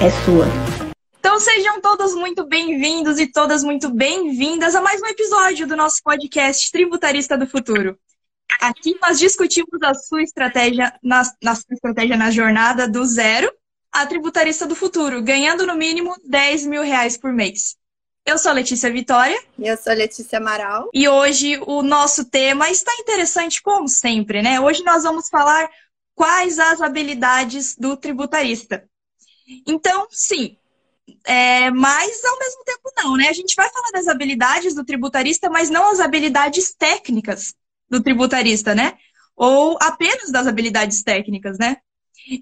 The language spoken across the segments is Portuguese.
é sua. Então sejam todos muito bem-vindos e todas muito bem-vindas a mais um episódio do nosso podcast Tributarista do Futuro. Aqui nós discutimos a sua estratégia na, na sua estratégia na jornada do zero a tributarista do futuro, ganhando no mínimo 10 mil reais por mês. Eu sou a Letícia Vitória. E eu sou a Letícia Amaral. E hoje o nosso tema está interessante, como sempre, né? Hoje nós vamos falar quais as habilidades do tributarista. Então, sim, é, mas ao mesmo tempo não, né? A gente vai falar das habilidades do tributarista, mas não as habilidades técnicas do tributarista, né? Ou apenas das habilidades técnicas, né?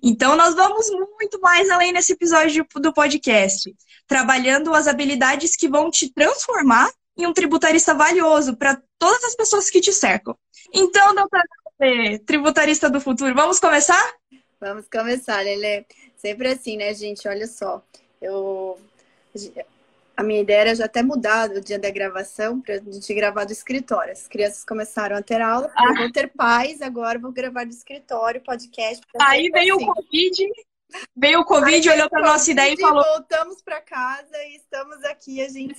Então, nós vamos muito mais além nesse episódio do podcast, trabalhando as habilidades que vão te transformar em um tributarista valioso para todas as pessoas que te cercam. Então, doutora, tributarista do futuro, vamos começar? Vamos começar, Lele. Sempre assim, né, gente? Olha só, eu a minha ideia era já até mudar o dia da gravação para a gente gravar do escritório. As crianças começaram a ter aula, ah. eu vou ter pais, agora vou gravar do escritório, podcast. Aí veio assim. o Covid, veio o Covid, olhou para nossa ideia e falou. Voltamos para casa e estamos aqui, a gente.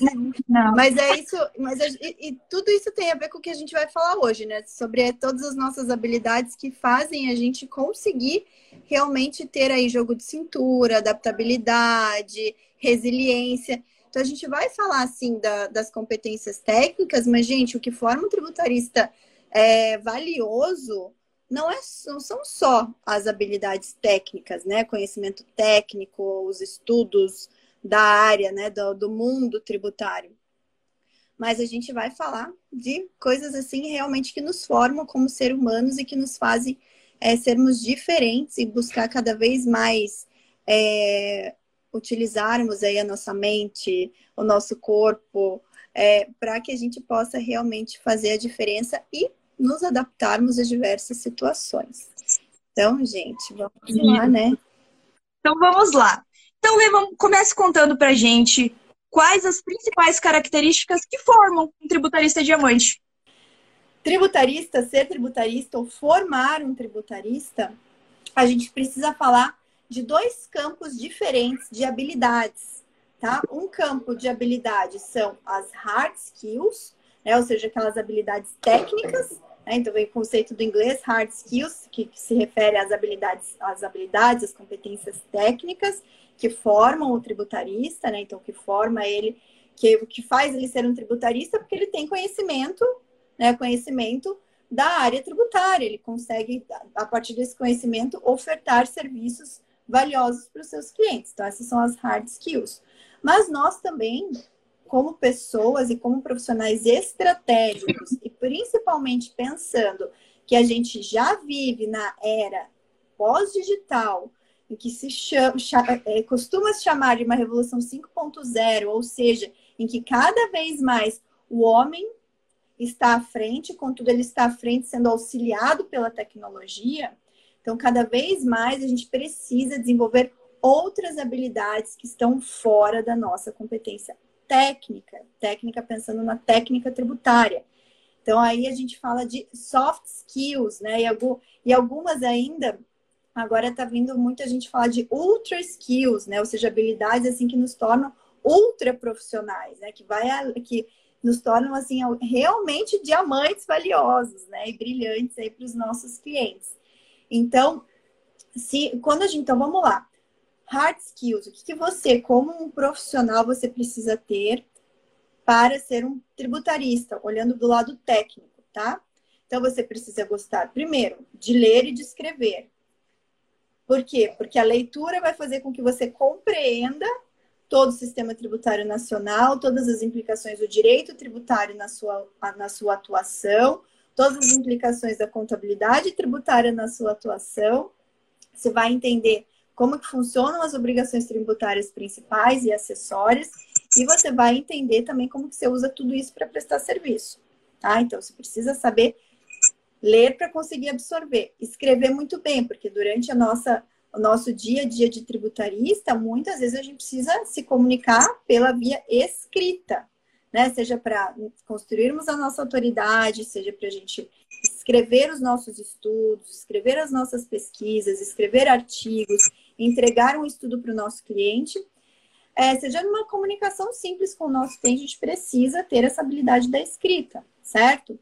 Não. Mas é isso, mas e, e, tudo isso tem a ver com o que a gente vai falar hoje, né? Sobre todas as nossas habilidades que fazem a gente conseguir realmente ter aí jogo de cintura, adaptabilidade, resiliência. Então, a gente vai falar, assim, da, das competências técnicas, mas, gente, o que forma um tributarista é, valioso não, é, não são só as habilidades técnicas, né? Conhecimento técnico, os estudos da área, né? Do, do mundo tributário. Mas a gente vai falar de coisas, assim, realmente que nos formam como seres humanos e que nos fazem é, sermos diferentes e buscar cada vez mais é, utilizarmos aí a nossa mente, o nosso corpo, é, para que a gente possa realmente fazer a diferença e nos adaptarmos a diversas situações. Então, gente, vamos lá, né? Então, vamos lá. Então, Lê, comece contando para gente quais as principais características que formam um tributarista diamante. Tributarista, ser tributarista ou formar um tributarista, a gente precisa falar de dois campos diferentes de habilidades, tá? Um campo de habilidades são as hard skills, né? ou seja, aquelas habilidades técnicas, né? então vem o conceito do inglês hard skills, que, que se refere às habilidades, às habilidades, às competências técnicas que formam o tributarista, né? Então que forma ele, que, que faz ele ser um tributarista, porque ele tem conhecimento, né? Conhecimento da área tributária, ele consegue, a partir desse conhecimento, ofertar serviços valiosos para os seus clientes. Então, essas são as hard skills. Mas nós também, como pessoas e como profissionais estratégicos, e principalmente pensando que a gente já vive na era pós-digital, em que se chama, é, costuma se chamar de uma revolução 5.0, ou seja, em que cada vez mais o homem está à frente, contudo ele está à frente sendo auxiliado pela tecnologia, então, cada vez mais a gente precisa desenvolver outras habilidades que estão fora da nossa competência técnica, técnica pensando na técnica tributária. Então, aí a gente fala de soft skills, né? E, algumas ainda, agora está vindo muita gente falar de ultra skills, né? Ou seja, habilidades assim que nos tornam ultra profissionais, né? Que vai que nos tornam assim realmente diamantes valiosos, né? E brilhantes aí para os nossos clientes. Então, se quando a gente, então vamos lá. Hard skills, o que, que você, como um profissional, você precisa ter para ser um tributarista, olhando do lado técnico, tá? Então você precisa gostar, primeiro, de ler e de escrever. Por quê? Porque a leitura vai fazer com que você compreenda todo o sistema tributário nacional, todas as implicações do direito tributário na sua, na sua atuação, todas as implicações da contabilidade tributária na sua atuação. Você vai entender como que funcionam as obrigações tributárias principais e acessórias, e você vai entender também como que você usa tudo isso para prestar serviço, tá? Então, você precisa saber ler para conseguir absorver, escrever muito bem, porque durante a nossa o nosso dia a dia de tributarista, muitas vezes a gente precisa se comunicar pela via escrita, né? Seja para construirmos a nossa autoridade, seja para a gente escrever os nossos estudos, escrever as nossas pesquisas, escrever artigos, entregar um estudo para o nosso cliente. É, seja numa comunicação simples com o nosso cliente, a gente precisa ter essa habilidade da escrita, certo?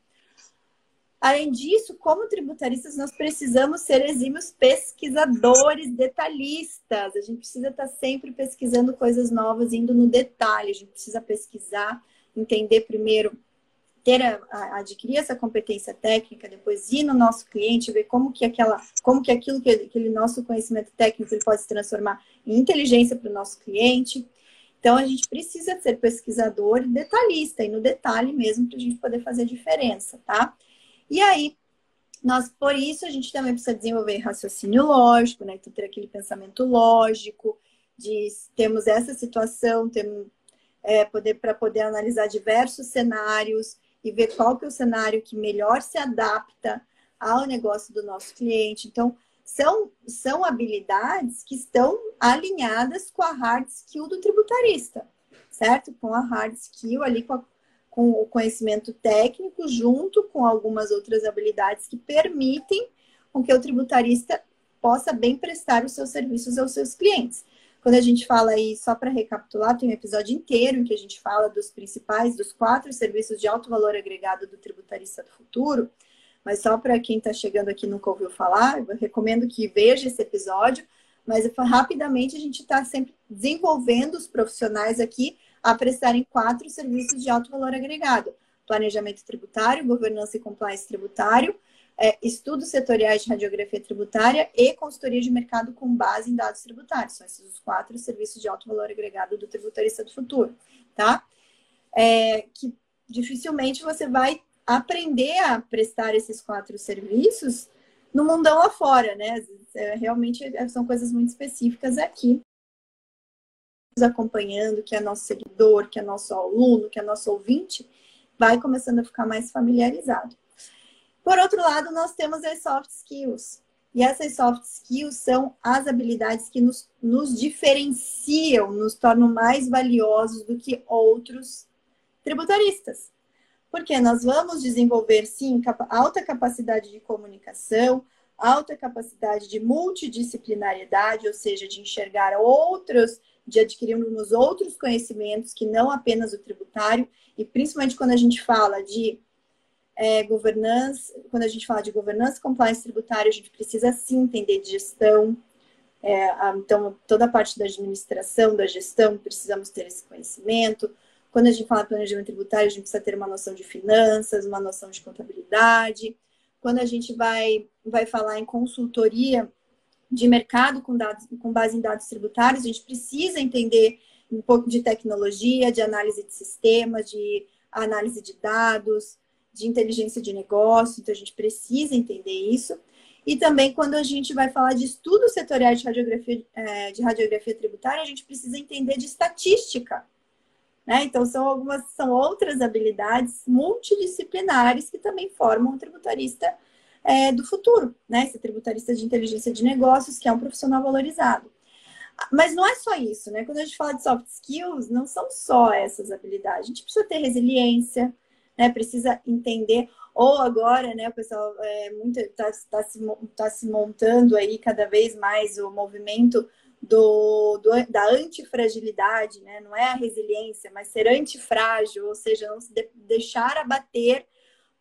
Além disso, como tributaristas, nós precisamos ser exímios pesquisadores, detalhistas. A gente precisa estar sempre pesquisando coisas novas, indo no detalhe. A gente precisa pesquisar, entender primeiro, ter a, a, adquirir essa competência técnica, depois ir no nosso cliente, ver como que aquela, como que aquilo que aquele nosso conhecimento técnico ele pode se transformar em inteligência para o nosso cliente. Então a gente precisa ser pesquisador e detalhista, e no detalhe mesmo para a gente poder fazer diferença, tá? E aí, nós, por isso, a gente também precisa desenvolver raciocínio lógico, né? Então, ter aquele pensamento lógico, de temos essa situação, temos é, poder para poder analisar diversos cenários e ver qual que é o cenário que melhor se adapta ao negócio do nosso cliente. Então, são, são habilidades que estão alinhadas com a hard skill do tributarista, certo? Com a hard skill ali, com a com o conhecimento técnico, junto com algumas outras habilidades que permitem com que o tributarista possa bem prestar os seus serviços aos seus clientes. Quando a gente fala aí, só para recapitular, tem um episódio inteiro em que a gente fala dos principais, dos quatro serviços de alto valor agregado do tributarista do futuro, mas só para quem está chegando aqui e nunca ouviu falar, eu recomendo que veja esse episódio, mas rapidamente a gente está sempre desenvolvendo os profissionais aqui a prestarem quatro serviços de alto valor agregado: planejamento tributário, governança e compliance tributário, é, estudos setoriais de radiografia tributária e consultoria de mercado com base em dados tributários. São esses os quatro serviços de alto valor agregado do tributarista do futuro, tá? É, que dificilmente você vai aprender a prestar esses quatro serviços no mundão lá fora, né? É, realmente são coisas muito específicas aqui acompanhando, que é nosso seguidor, que é nosso aluno, que é nosso ouvinte, vai começando a ficar mais familiarizado. Por outro lado, nós temos as soft skills. E essas soft skills são as habilidades que nos, nos diferenciam, nos tornam mais valiosos do que outros tributaristas. Porque nós vamos desenvolver, sim, alta capacidade de comunicação, alta capacidade de multidisciplinariedade, ou seja, de enxergar outros de adquirirmos outros conhecimentos que não apenas o tributário, e principalmente quando a gente fala de é, governança, quando a gente fala de governança compliance tributária, a gente precisa sim entender de gestão. É, então, toda a parte da administração, da gestão, precisamos ter esse conhecimento. Quando a gente fala de planejamento tributário, a gente precisa ter uma noção de finanças, uma noção de contabilidade. Quando a gente vai, vai falar em consultoria, de mercado com, dados, com base em dados tributários, a gente precisa entender um pouco de tecnologia, de análise de sistemas, de análise de dados, de inteligência de negócio, então a gente precisa entender isso. E também quando a gente vai falar de estudos setoriais de radiografia, é, de radiografia tributária, a gente precisa entender de estatística. Né? Então, são algumas, são outras habilidades multidisciplinares que também formam um tributarista é, do futuro, né? Esse tributarista de inteligência de negócios, que é um profissional valorizado. Mas não é só isso, né? Quando a gente fala de soft skills, não são só essas habilidades. A gente precisa ter resiliência, né? Precisa entender. Ou agora, né, o pessoal é, muito está tá se, tá se montando aí cada vez mais o movimento do, do, da antifragilidade, né? Não é a resiliência, mas ser antifrágil, ou seja, não se de, deixar abater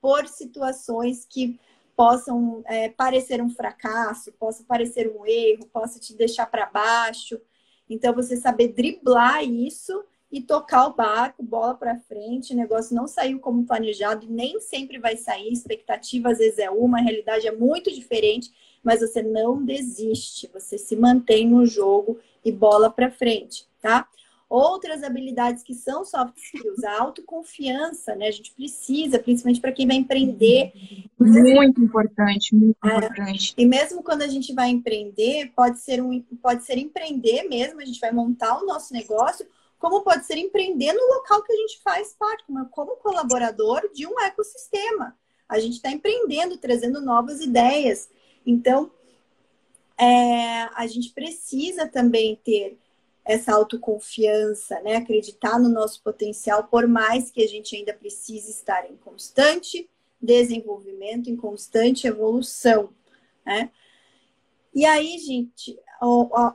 por situações que possam é, parecer um fracasso, possa parecer um erro, possa te deixar para baixo. Então, você saber driblar isso e tocar o barco, bola para frente, o negócio não saiu como planejado e nem sempre vai sair, expectativa às vezes é uma, a realidade é muito diferente, mas você não desiste, você se mantém no jogo e bola para frente, tá? Outras habilidades que são soft skills, a autoconfiança, né? A gente precisa, principalmente para quem vai empreender. Muito importante, muito é, importante. E mesmo quando a gente vai empreender, pode ser um, pode ser empreender mesmo, a gente vai montar o nosso negócio, como pode ser empreender no local que a gente faz parte, como, como colaborador de um ecossistema. A gente está empreendendo, trazendo novas ideias. Então, é, a gente precisa também ter essa autoconfiança, né? Acreditar no nosso potencial, por mais que a gente ainda precise estar em constante desenvolvimento, em constante evolução, né? E aí, gente,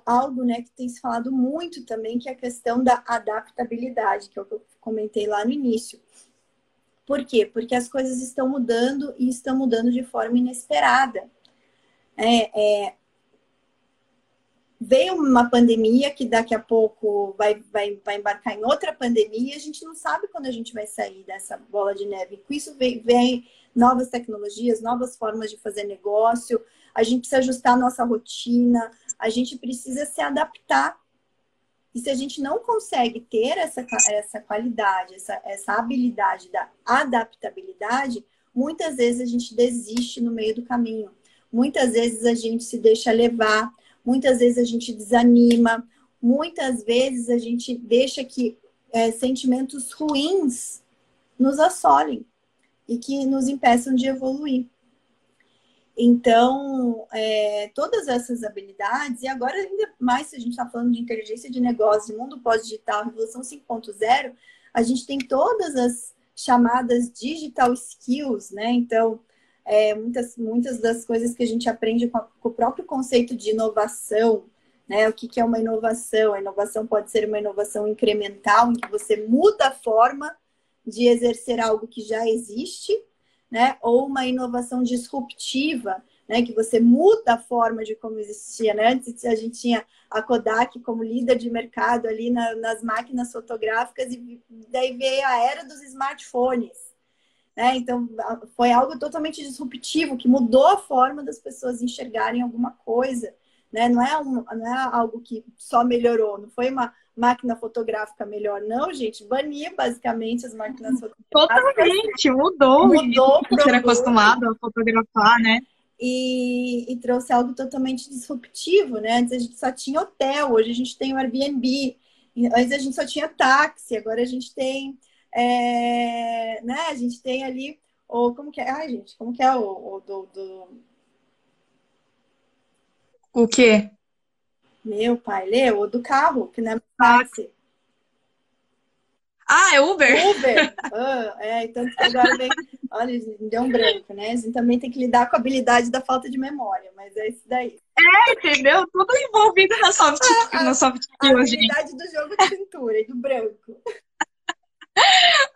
algo né, que tem se falado muito também, que é a questão da adaptabilidade, que é o que eu comentei lá no início. Por quê? Porque as coisas estão mudando e estão mudando de forma inesperada. É, é, veio uma pandemia que daqui a pouco vai, vai, vai embarcar em outra pandemia, a gente não sabe quando a gente vai sair dessa bola de neve. Com isso vem, vem novas tecnologias, novas formas de fazer negócio, a gente precisa ajustar a nossa rotina, a gente precisa se adaptar. E se a gente não consegue ter essa, essa qualidade, essa, essa habilidade da adaptabilidade, muitas vezes a gente desiste no meio do caminho. Muitas vezes a gente se deixa levar muitas vezes a gente desanima, muitas vezes a gente deixa que é, sentimentos ruins nos assolem e que nos impeçam de evoluir. Então, é, todas essas habilidades, e agora ainda mais se a gente está falando de inteligência de negócio, mundo pós-digital, revolução 5.0, a gente tem todas as chamadas digital skills, né? Então, é, muitas, muitas das coisas que a gente aprende com, a, com o próprio conceito de inovação, né? O que, que é uma inovação? A inovação pode ser uma inovação incremental, em que você muda a forma de exercer algo que já existe, né? Ou uma inovação disruptiva, né? Que você muda a forma de como existia, né? Antes a gente tinha a Kodak como líder de mercado ali na, nas máquinas fotográficas e daí veio a era dos smartphones. Né? Então, foi algo totalmente disruptivo, que mudou a forma das pessoas enxergarem alguma coisa. Né? Não, é um, não é algo que só melhorou, não foi uma máquina fotográfica melhor, não, gente. Bania basicamente as máquinas fotográficas. Totalmente, mudou. Mudou. Gente era acostumado a fotografar, né? E, e, trouxe algo totalmente disruptivo, né? Antes a gente só tinha hotel, hoje a gente tem o Airbnb. Antes a gente só tinha táxi, agora a gente tem é, né? A gente tem ali o como que é? Ai, gente, como que é o, o do, do... O quê? Meu pai, leu o do carro, que não é táxi. Ah, é Uber? Uber. Ah, é, então agora vem. Olha, deu um branco, né? A gente também tem que lidar com a habilidade da falta de memória, mas é isso daí. É, entendeu? Tudo envolvido na soft, a, na soft a, a habilidade do jogo de cintura e do branco.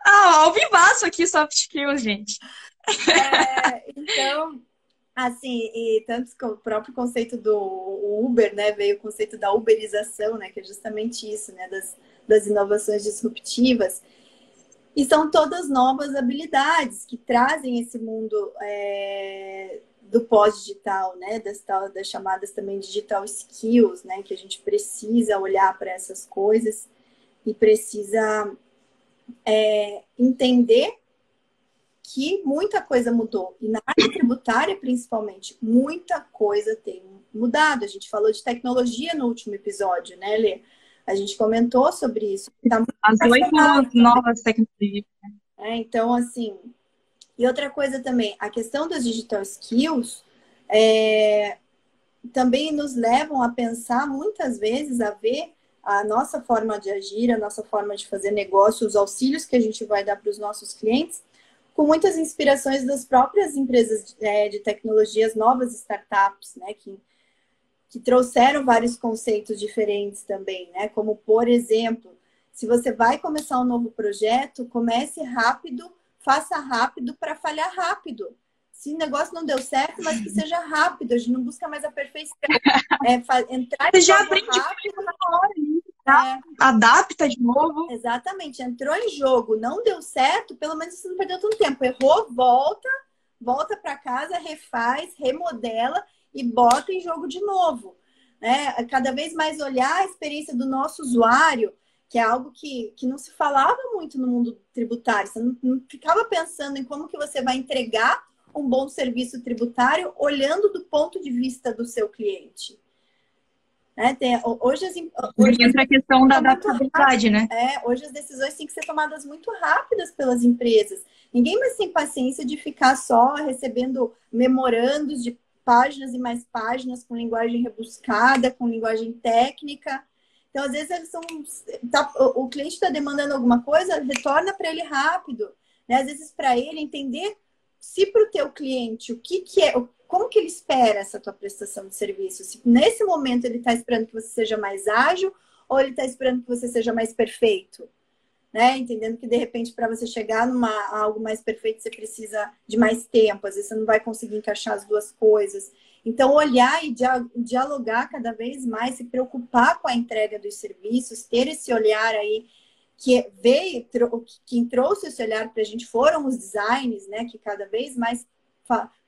Ah, ao vivaço aqui, soft skills, gente. É, então, assim, e tanto que o próprio conceito do Uber, né, veio o conceito da uberização, né, que é justamente isso, né, das, das inovações disruptivas. E são todas novas habilidades que trazem esse mundo é, do pós-digital, né? Das, das chamadas também digital skills, né? Que a gente precisa olhar para essas coisas e precisa é, entender que muita coisa mudou. E na área tributária, principalmente, muita coisa tem mudado. A gente falou de tecnologia no último episódio, né, Lê? A gente comentou sobre isso. Tá As oito novas tecnologias. É, então, assim. E outra coisa também, a questão das digital skills é, também nos levam a pensar muitas vezes, a ver a nossa forma de agir, a nossa forma de fazer negócio, os auxílios que a gente vai dar para os nossos clientes, com muitas inspirações das próprias empresas de, é, de tecnologias, novas startups, né, que, que trouxeram vários conceitos diferentes também, né, como, por exemplo, se você vai começar um novo projeto, comece rápido, faça rápido para falhar rápido. Se o negócio não deu certo, mas que seja rápido, a gente não busca mais a perfeição. É, entrar Você já aprende rápido na hora. É. Adapta de novo. Exatamente. Entrou em jogo, não deu certo, pelo menos você não perdeu tanto tempo. Errou, volta, volta para casa, refaz, remodela e bota em jogo de novo. Né? Cada vez mais olhar a experiência do nosso usuário. que é algo que, que não se falava muito no mundo tributário. Você não, não ficava pensando em como que você vai entregar um bom serviço tributário olhando do ponto de vista do seu cliente. Né? Tem, hoje, as, hoje entra a questão da adaptabilidade, né? É, hoje as decisões têm que ser tomadas muito rápidas pelas empresas. Ninguém mais tem paciência de ficar só recebendo memorandos de páginas e mais páginas com linguagem rebuscada, com linguagem técnica. Então, às vezes, eles são, tá, o cliente está demandando alguma coisa, retorna para ele rápido. Né? Às vezes, para ele entender se para o teu cliente o que, que é, como que ele espera essa tua prestação de serviço? Se nesse momento ele está esperando que você seja mais ágil ou ele está esperando que você seja mais perfeito? Né? Entendendo que de repente para você chegar numa algo mais perfeito você precisa de mais tempo, às vezes você não vai conseguir encaixar as duas coisas. Então olhar e dialogar cada vez mais, se preocupar com a entrega dos serviços, ter esse olhar aí que veio, quem trouxe esse olhar para a gente foram os designs, né, que cada vez mais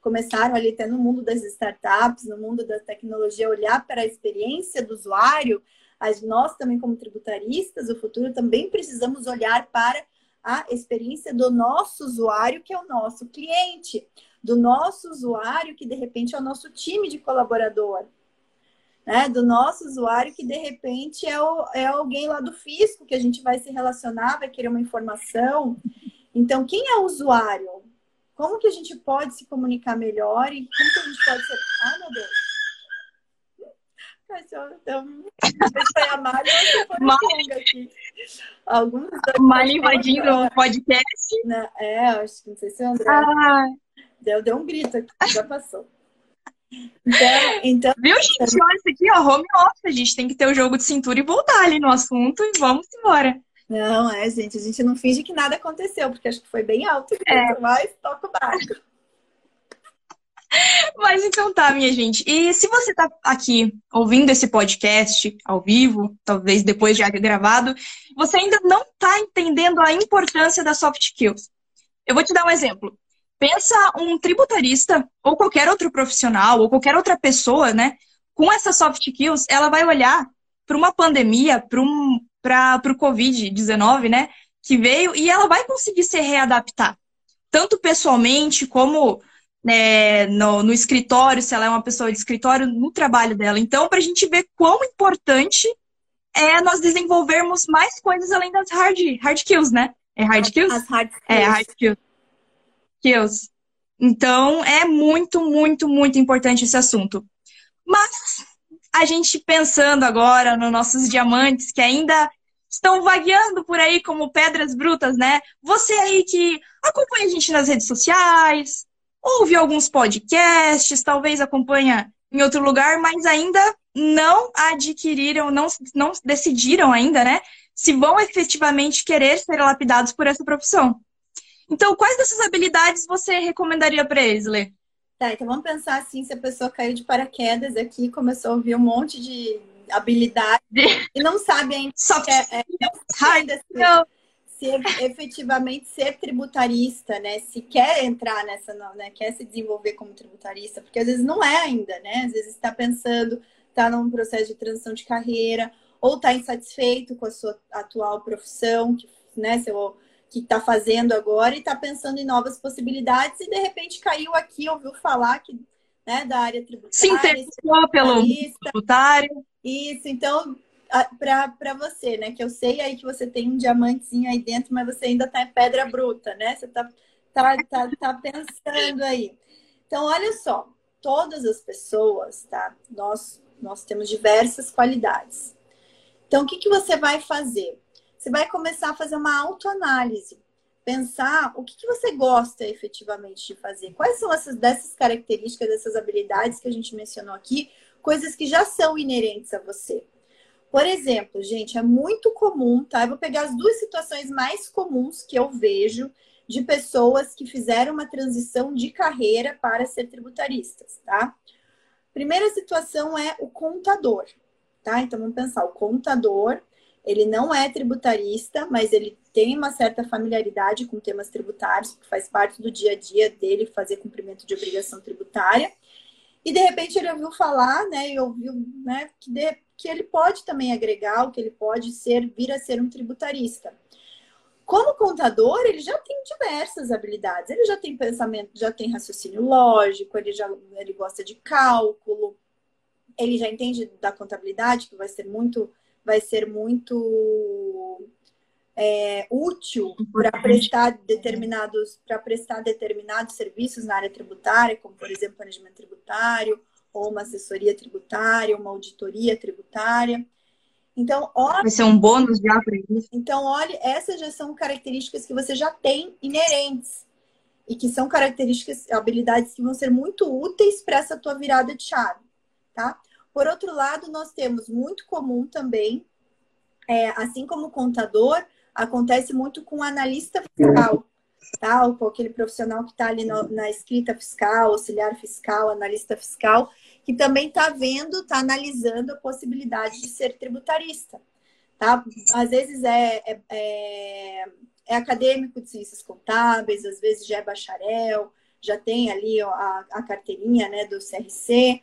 começaram ali até no mundo das startups, no mundo da tecnologia, olhar para a experiência do usuário, as, nós também como tributaristas, o futuro também precisamos olhar para a experiência do nosso usuário, que é o nosso cliente, do nosso usuário, que de repente é o nosso time de colaborador, né? Do nosso usuário, que de repente é, o, é alguém lá do fisco que a gente vai se relacionar, vai querer uma informação. Então, quem é o usuário? Como que a gente pode se comunicar melhor e como que a gente pode ser. Ah, meu Deus! Alguns Mari invadindo o podcast. Né? É, acho que não sei se é o André. Ah. Deu, deu um grito aqui, já passou. Então, então, Viu, gente? Olha isso aqui, ó, home office. A gente tem que ter o jogo de cintura e voltar ali no assunto e vamos embora. Não, é, gente, a gente não finge que nada aconteceu, porque acho que foi bem alto, é. mas toca o barco. Mas então tá, minha gente. E se você tá aqui ouvindo esse podcast ao vivo, talvez depois já gravado, você ainda não tá entendendo a importância das soft skills. Eu vou te dar um exemplo. Pensa um tributarista ou qualquer outro profissional ou qualquer outra pessoa, né? Com essas soft skills, ela vai olhar para uma pandemia, para um, para o Covid-19, né? Que veio e ela vai conseguir se readaptar, tanto pessoalmente como né, no, no, escritório, se ela é uma pessoa de escritório, no trabalho dela. Então, para a gente ver quão importante é nós desenvolvermos mais coisas além das hard, hard skills, né? É hard skills? As hard skills. É, hard skills. skills. Então, é muito, muito, muito importante esse assunto. Mas a gente pensando agora nos nossos diamantes que ainda estão vagueando por aí como pedras brutas, né? Você aí que acompanha a gente nas redes sociais, ouve alguns podcasts, talvez acompanha em outro lugar, mas ainda não adquiriram, não, não decidiram ainda, né? Se vão efetivamente querer ser lapidados por essa profissão. Então, quais dessas habilidades você recomendaria para eles, Lê? Tá, então vamos pensar assim, se a pessoa caiu de paraquedas aqui começou a ouvir um monte de habilidade e não sabe ainda Só que é, é, ainda se, se efetivamente ser tributarista, né? Se quer entrar nessa, né? Quer se desenvolver como tributarista, porque às vezes não é ainda, né? Às vezes está pensando, está num processo de transição de carreira, ou está insatisfeito com a sua atual profissão, que, né? Seu que está fazendo agora e está pensando em novas possibilidades e de repente caiu aqui, ouviu falar que, né, da área tributária. Se interessou pelo tributário. Isso, então, para você, né, que eu sei aí que você tem um diamantezinho aí dentro, mas você ainda está em pedra bruta, né? Você está tá, tá, tá pensando aí. Então, olha só, todas as pessoas, tá? Nós, nós temos diversas qualidades. Então, o que, que você vai fazer? Você vai começar a fazer uma autoanálise. Pensar o que, que você gosta efetivamente de fazer. Quais são essas dessas características, dessas habilidades que a gente mencionou aqui, coisas que já são inerentes a você. Por exemplo, gente, é muito comum, tá? Eu vou pegar as duas situações mais comuns que eu vejo de pessoas que fizeram uma transição de carreira para ser tributaristas, tá? Primeira situação é o contador, tá? Então vamos pensar, o contador, ele não é tributarista, mas ele tem uma certa familiaridade com temas tributários, porque faz parte do dia a dia dele fazer cumprimento de obrigação tributária. E de repente ele ouviu falar, né, e ouviu, né, que de, que ele pode também agregar, que ele pode ser, vir a ser um tributarista. Como contador, ele já tem diversas habilidades. Ele já tem pensamento, já tem raciocínio lógico, ele já ele gosta de cálculo, ele já entende da contabilidade, que vai ser muito, vai ser muito é, útil para prestar determinados para prestar determinados serviços na área tributária, como por exemplo planejamento tributário, ou uma assessoria tributária, uma auditoria tributária. Então, olha. Vai ser um bônus já para isso. Então, olha, essas já são características que você já tem inerentes e que são características, habilidades que vão ser muito úteis para essa tua virada de chave, tá? Por outro lado, nós temos muito comum também, é, assim como contador, acontece muito com analista fiscal, tá? Com aquele profissional que está ali no, na escrita fiscal, auxiliar fiscal, analista fiscal, que também está vendo, está analisando a possibilidade de ser tributarista. Tá? Às vezes é, é, é, é acadêmico de ciências contábeis, às vezes já é bacharel, já tem ali a, a carteirinha né, do CRC,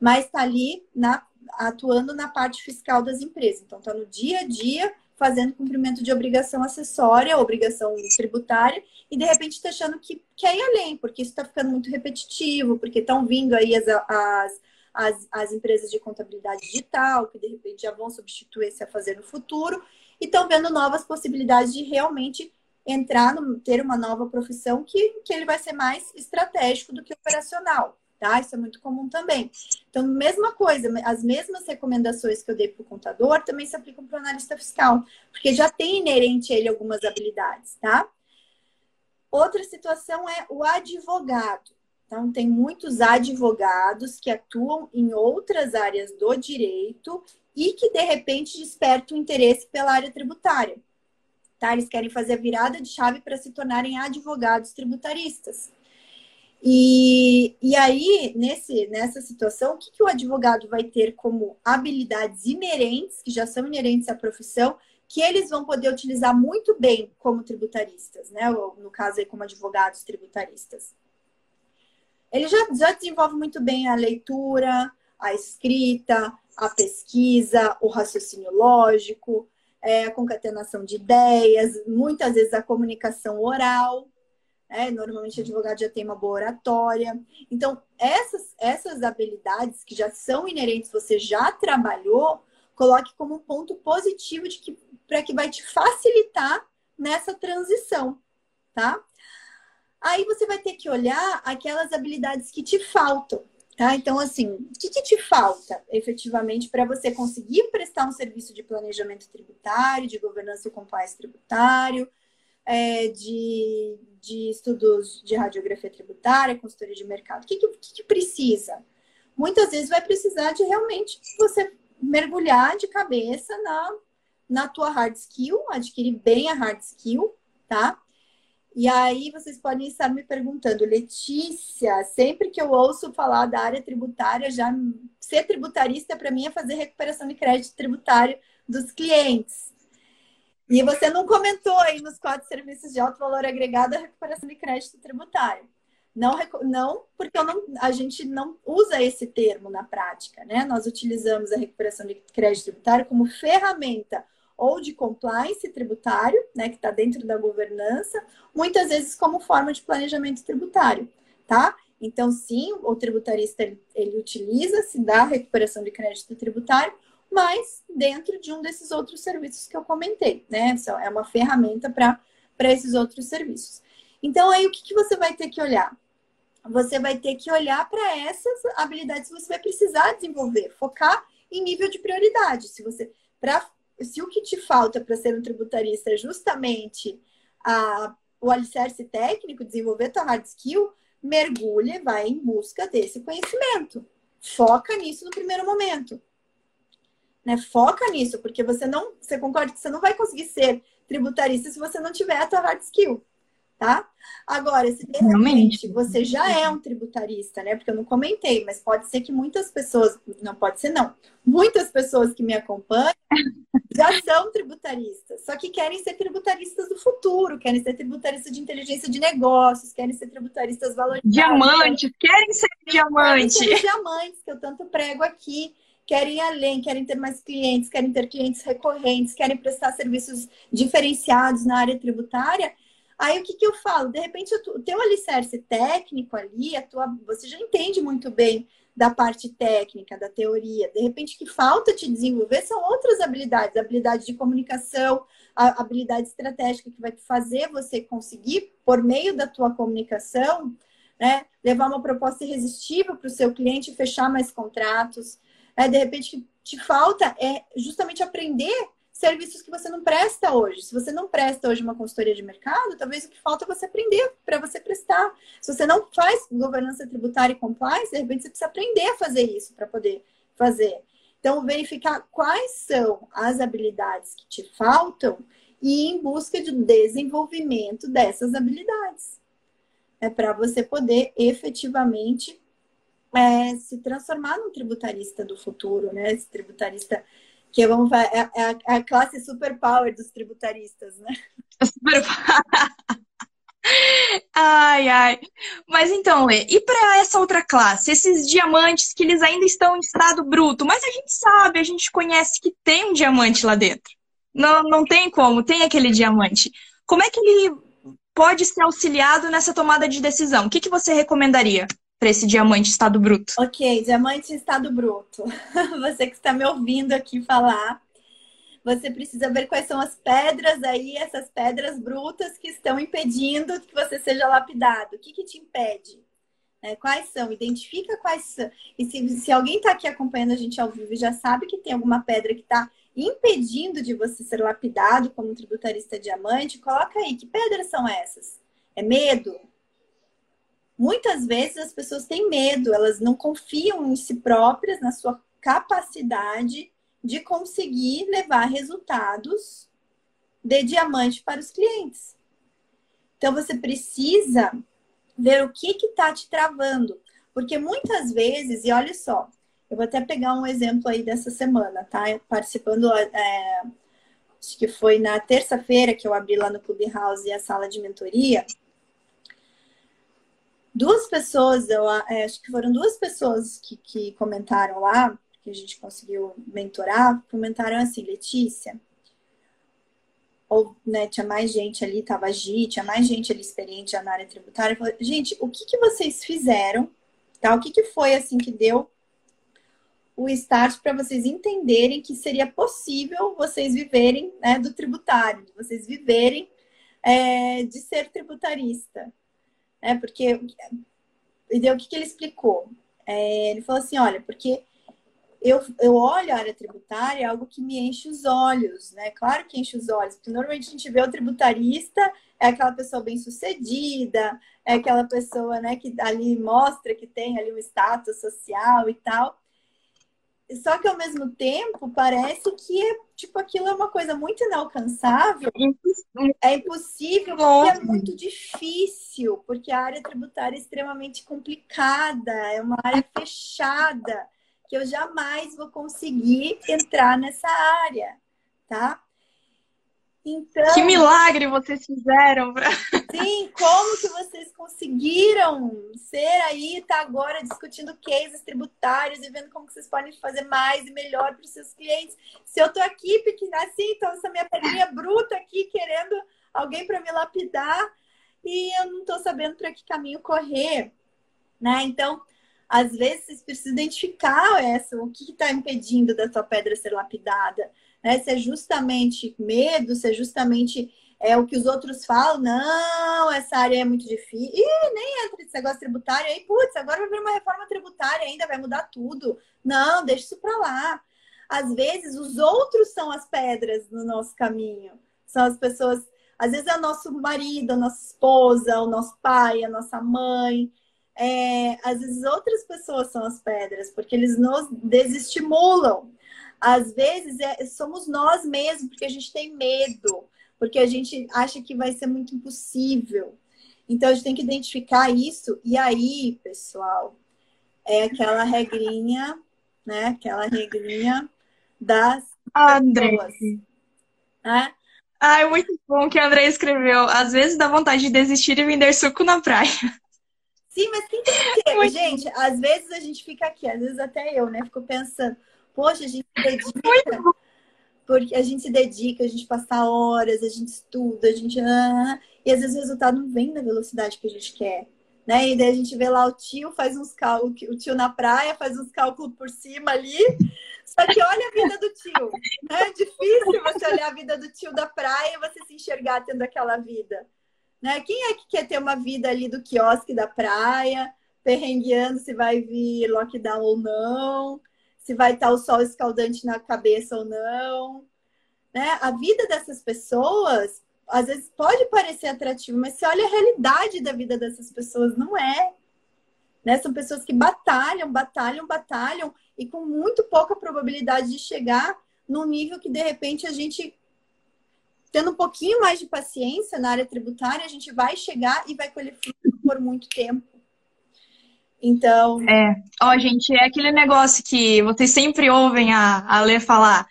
mas está ali na, atuando na parte fiscal das empresas. Então, está no dia a dia fazendo cumprimento de obrigação acessória, obrigação tributária, e de repente está achando que quer ir além, porque isso está ficando muito repetitivo, porque estão vindo aí as, as, as, as, empresas de contabilidade digital, que de repente já vão substituir esse a fazer no futuro, e estão vendo novas possibilidades de realmente entrar, no, ter uma nova profissão que, que ele vai ser mais estratégico do que operacional tá? Isso é muito comum também. Então, mesma coisa, as mesmas recomendações que eu dei para o contador também se aplicam para o analista fiscal, porque já tem inerente a ele algumas habilidades, tá? Outra situação é o advogado. Então, tem muitos advogados que atuam em outras áreas do direito e que, de repente, despertam interesse pela área tributária. Tá? Eles querem fazer a virada de chave para se tornarem advogados tributaristas. E, e aí, nesse, nessa situação, o que, que o advogado vai ter como habilidades inerentes, que já são inerentes à profissão, que eles vão poder utilizar muito bem como tributaristas, né? Ou, no caso aí, como advogados tributaristas. Ele já, já desenvolve muito bem a leitura, a escrita, a pesquisa, o raciocínio lógico, é, a concatenação de ideias, muitas vezes a comunicação oral, é, normalmente, advogado já tem uma boa oratória. Então, essas, essas habilidades que já são inerentes, você já trabalhou, coloque como um ponto positivo de que para que vai te facilitar nessa transição, tá? Aí você vai ter que olhar aquelas habilidades que te faltam, tá? Então, assim, o que, que te falta efetivamente para você conseguir prestar um serviço de planejamento tributário, de governança e compliance tributário, é, de, de estudos de radiografia tributária, consultoria de mercado. O que, que, que precisa? Muitas vezes vai precisar de realmente você mergulhar de cabeça na, na tua hard skill, adquirir bem a hard skill, tá? E aí vocês podem estar me perguntando, Letícia, sempre que eu ouço falar da área tributária, já ser tributarista para mim é fazer recuperação de crédito tributário dos clientes. E você não comentou aí nos quatro serviços de alto valor agregado a recuperação de crédito tributário. Não, não porque não, a gente não usa esse termo na prática, né? Nós utilizamos a recuperação de crédito tributário como ferramenta ou de compliance tributário, né, que está dentro da governança, muitas vezes como forma de planejamento tributário, tá? Então, sim, o tributarista ele, ele utiliza, se dá recuperação de crédito tributário mas dentro de um desses outros serviços que eu comentei, né? É uma ferramenta para esses outros serviços. Então, aí o que, que você vai ter que olhar? Você vai ter que olhar para essas habilidades que você vai precisar desenvolver, focar em nível de prioridade. Se você, pra, se o que te falta para ser um tributarista é justamente a, o alicerce técnico, desenvolver tua hard skill, mergulhe, vai em busca desse conhecimento. Foca nisso no primeiro momento. Né? Foca nisso, porque você não, você concorda que você não vai conseguir ser tributarista se você não tiver a tua hard skill, tá? Agora, se de repente você já é um tributarista, né? Porque eu não comentei, mas pode ser que muitas pessoas, não pode ser não, muitas pessoas que me acompanham já são tributaristas, só que querem ser tributaristas do futuro, querem ser tributaristas de inteligência de negócios, querem ser tributaristas valorizados. Diamantes, querem ser diamantes. Querem ser diamantes, que eu tanto prego aqui querem ir além, querem ter mais clientes, querem ter clientes recorrentes, querem prestar serviços diferenciados na área tributária. Aí o que, que eu falo? De repente, o teu alicerce técnico ali, a tua, você já entende muito bem da parte técnica, da teoria. De repente, que falta te desenvolver são outras habilidades, habilidade de comunicação, a habilidade estratégica que vai fazer você conseguir, por meio da tua comunicação, né, levar uma proposta irresistível para o seu cliente, fechar mais contratos. É, de repente, te falta é justamente aprender serviços que você não presta hoje. Se você não presta hoje uma consultoria de mercado, talvez o que falta é você aprender para você prestar. Se você não faz governança tributária e compliance, de repente você precisa aprender a fazer isso para poder fazer. Então, verificar quais são as habilidades que te faltam e ir em busca de desenvolvimento dessas habilidades. É para você poder efetivamente é, se transformar num tributarista do futuro, né? Esse tributarista que vamos é, é, é a classe superpower dos tributaristas, né? Super... ai, ai. Mas então, Lê, e para essa outra classe, esses diamantes que eles ainda estão em estado bruto, mas a gente sabe, a gente conhece que tem um diamante lá dentro. Não, não tem como, tem aquele diamante. Como é que ele pode ser auxiliado nessa tomada de decisão? O que, que você recomendaria? Para esse diamante estado bruto? Ok, diamante estado bruto. Você que está me ouvindo aqui falar, você precisa ver quais são as pedras aí, essas pedras brutas que estão impedindo que você seja lapidado. O que, que te impede? É, quais são? Identifica quais são. E se, se alguém está aqui acompanhando a gente ao vivo já sabe que tem alguma pedra que está impedindo de você ser lapidado como tributarista diamante, coloca aí. Que pedras são essas? É medo? Muitas vezes as pessoas têm medo, elas não confiam em si próprias, na sua capacidade de conseguir levar resultados de diamante para os clientes. Então você precisa ver o que está te travando. Porque muitas vezes, e olha só, eu vou até pegar um exemplo aí dessa semana, tá? Participando, é, acho que foi na terça-feira que eu abri lá no Clubhouse a sala de mentoria duas pessoas, eu é, acho que foram duas pessoas que, que comentaram lá, que a gente conseguiu mentorar, comentaram assim, Letícia, ou né, tinha mais gente ali, tava a Gi, tinha mais gente ali experiente na área tributária. Falei, gente, o que, que vocês fizeram? Tá? O que, que foi assim que deu o start para vocês entenderem que seria possível vocês viverem né, do tributário, vocês viverem é, de ser tributarista né? Porque e o que, que ele explicou? É, ele falou assim, olha, porque eu, eu olho a área tributária, é algo que me enche os olhos, né? Claro que enche os olhos, porque normalmente a gente vê o tributarista, é aquela pessoa bem sucedida, é aquela pessoa, né, que ali mostra que tem ali um status social e tal. Só que ao mesmo tempo parece que tipo aquilo é uma coisa muito inalcançável. É impossível, porque é muito difícil, porque a área tributária é extremamente complicada, é uma área fechada, que eu jamais vou conseguir entrar nessa área, tá? Então, que milagre vocês fizeram! Pra... Sim, como que vocês conseguiram ser aí, tá agora discutindo cases tributários e vendo como que vocês podem fazer mais e melhor para os seus clientes. Se eu tô aqui, pequena, assim, então essa minha pedrinha bruta aqui, querendo alguém para me lapidar, e eu não tô sabendo para que caminho correr, né? Então, às vezes, vocês precisam identificar essa, o que está impedindo da tua pedra ser lapidada né? Se é justamente medo, se é justamente é o que os outros falam, não, essa área é muito difícil. Ih, nem entra esse negócio tributário aí, putz, agora vai vir uma reforma tributária ainda, vai mudar tudo. Não, deixa isso para lá. Às vezes, os outros são as pedras no nosso caminho. São as pessoas, às vezes é o nosso marido, a nossa esposa, o nosso pai, a nossa mãe. É, às vezes outras pessoas são as pedras, porque eles nos desestimulam. Às vezes é, somos nós mesmos, porque a gente tem medo, porque a gente acha que vai ser muito impossível. Então a gente tem que identificar isso. E aí, pessoal, é aquela regrinha, né? Aquela regrinha das André. pessoas. Né? Ah, é muito bom que a André escreveu. Às vezes dá vontade de desistir e vender suco na praia. Sim, mas tem que ter. Gente, às vezes a gente fica aqui, às vezes até eu, né? Fico pensando, Poxa, a gente se dedica. Porque a gente se dedica, a gente passa horas, a gente estuda, a gente. Ah, e às vezes o resultado não vem na velocidade que a gente quer. Né? E daí a gente vê lá o tio, faz uns cálculos, o tio na praia faz uns cálculos por cima ali. Só que olha a vida do tio. Né? É difícil você olhar a vida do tio da praia e você se enxergar tendo aquela vida. Né? Quem é que quer ter uma vida ali do quiosque da praia, perrengueando se vai vir lockdown ou não, se vai estar o sol escaldante na cabeça ou não? Né? A vida dessas pessoas, às vezes pode parecer atrativo, mas se olha a realidade da vida dessas pessoas, não é. Né? São pessoas que batalham, batalham, batalham e com muito pouca probabilidade de chegar num nível que de repente a gente tendo um pouquinho mais de paciência na área tributária, a gente vai chegar e vai colher fruto por muito tempo. Então. É. Ó, gente, é aquele negócio que vocês sempre ouvem a, a Lê falar.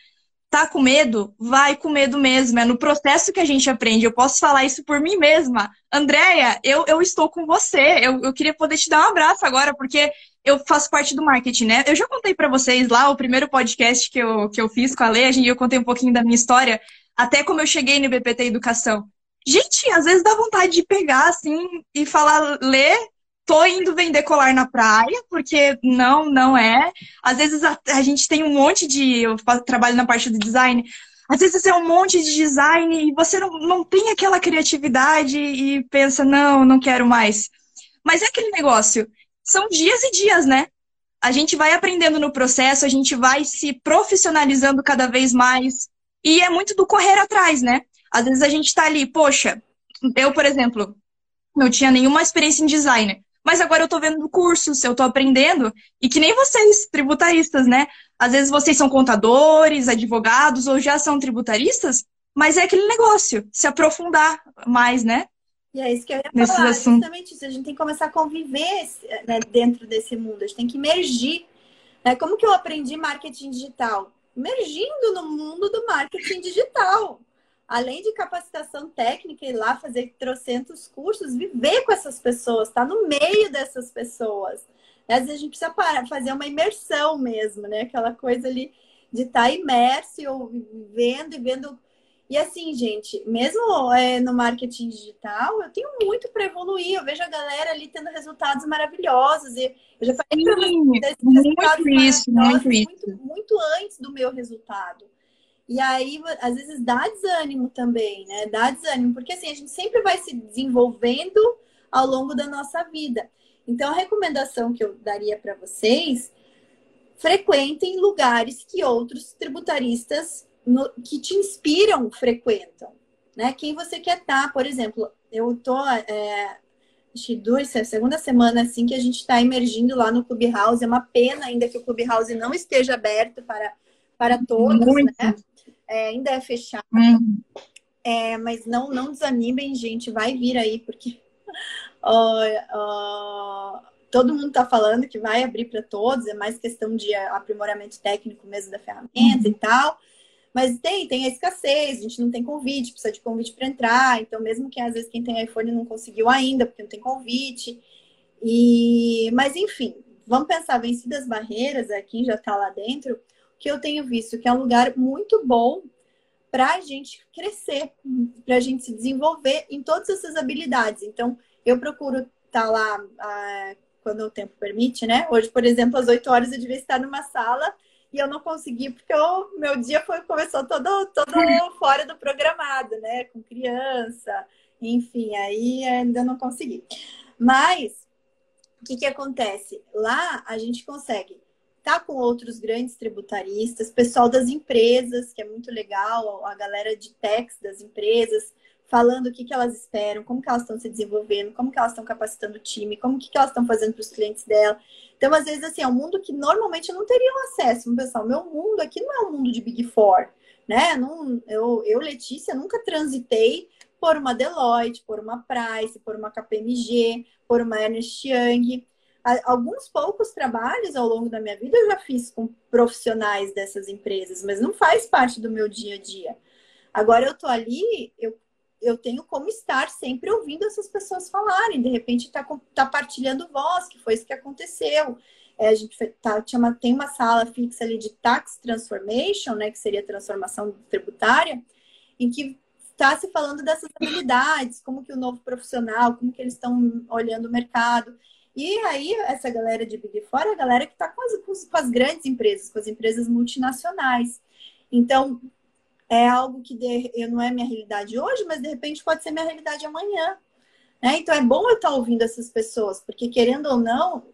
Tá com medo? Vai com medo mesmo. É no processo que a gente aprende. Eu posso falar isso por mim mesma. Andréia, eu, eu estou com você. Eu, eu queria poder te dar um abraço agora, porque eu faço parte do marketing, né? Eu já contei para vocês lá o primeiro podcast que eu, que eu fiz com a Lê, eu contei um pouquinho da minha história até como eu cheguei no BPT Educação. Gente, às vezes dá vontade de pegar assim e falar, ler, tô indo vender colar na praia, porque não, não é. Às vezes a, a gente tem um monte de. Eu trabalho na parte do design. Às vezes é um monte de design e você não, não tem aquela criatividade e pensa, não, não quero mais. Mas é aquele negócio. São dias e dias, né? A gente vai aprendendo no processo, a gente vai se profissionalizando cada vez mais. E é muito do correr atrás, né? Às vezes a gente tá ali, poxa, eu, por exemplo, não tinha nenhuma experiência em design, mas agora eu tô vendo cursos, eu tô aprendendo, e que nem vocês, tributaristas, né? Às vezes vocês são contadores, advogados ou já são tributaristas, mas é aquele negócio, se aprofundar mais, né? E é isso que eu ia Nesses falar, assuntos. justamente isso. A gente tem que começar a conviver né, dentro desse mundo, a gente tem que emergir. Né? Como que eu aprendi marketing digital? emergindo no mundo do marketing digital. Além de capacitação técnica, ir lá fazer trocentos cursos, viver com essas pessoas, estar tá no meio dessas pessoas. Às vezes a gente precisa parar, fazer uma imersão mesmo, né? Aquela coisa ali de estar tá imerso, vendo e vendo e assim, gente, mesmo é, no marketing digital, eu tenho muito para evoluir. Eu vejo a galera ali tendo resultados maravilhosos. E eu já falei para vocês muito isso, muito, muito, muito antes do meu resultado. E aí, às vezes, dá desânimo também, né? Dá desânimo, porque assim, a gente sempre vai se desenvolvendo ao longo da nossa vida. Então, a recomendação que eu daria para vocês frequentem lugares que outros tributaristas no, que te inspiram frequentam, né? Quem você quer estar, tá, por exemplo, eu tô é, acho duas, segunda semana assim que a gente está emergindo lá no Clubhouse. É uma pena ainda que o Clubhouse não esteja aberto para, para todos, Muito. né? É, ainda é fechado. Hum. É, mas não, não desanimem, gente, vai vir aí, porque uh, uh, todo mundo está falando que vai abrir para todos, é mais questão de aprimoramento técnico mesmo da ferramenta uhum. e tal. Mas tem, tem a escassez, a gente não tem convite, precisa de convite para entrar. Então, mesmo que às vezes quem tem iPhone não conseguiu ainda, porque não tem convite. E, mas enfim, vamos pensar vencidas barreiras, aqui já está lá dentro, que eu tenho visto que é um lugar muito bom para a gente crescer, para a gente se desenvolver em todas essas habilidades. Então, eu procuro estar tá lá ah, quando o tempo permite, né? Hoje, por exemplo, às 8 horas eu devia estar numa sala e eu não consegui porque o meu dia foi começou todo todo fora do programado, né, com criança, enfim, aí ainda não consegui. Mas o que que acontece? Lá a gente consegue com outros grandes tributaristas, pessoal das empresas, que é muito legal, a galera de techs das empresas, falando o que, que elas esperam, como que elas estão se desenvolvendo, como que elas estão capacitando o time, como que, que elas estão fazendo para os clientes dela. Então, às vezes, assim, é um mundo que normalmente não teria acesso. Pessoal, meu mundo aqui não é um mundo de Big Four, né? Não, eu, eu, Letícia, nunca transitei por uma Deloitte, por uma Price, por uma KPMG, por uma Ernst Young. Alguns poucos trabalhos ao longo da minha vida eu já fiz com profissionais dessas empresas, mas não faz parte do meu dia a dia. Agora eu tô ali, eu eu tenho como estar sempre ouvindo essas pessoas falarem, de repente tá, tá partilhando voz, que foi isso que aconteceu. É, a gente tá, uma, tem uma sala fixa ali de tax transformation, né, que seria transformação tributária, em que está se falando dessas habilidades, como que o novo profissional, como que eles estão olhando o mercado. E aí, essa galera de Big Four é a galera que está com, com, as grandes empresas, com as empresas multinacionais. Então, é algo que de, não é minha realidade hoje, mas de repente pode ser minha realidade amanhã. Né? Então é bom eu estar ouvindo essas pessoas, porque querendo ou não,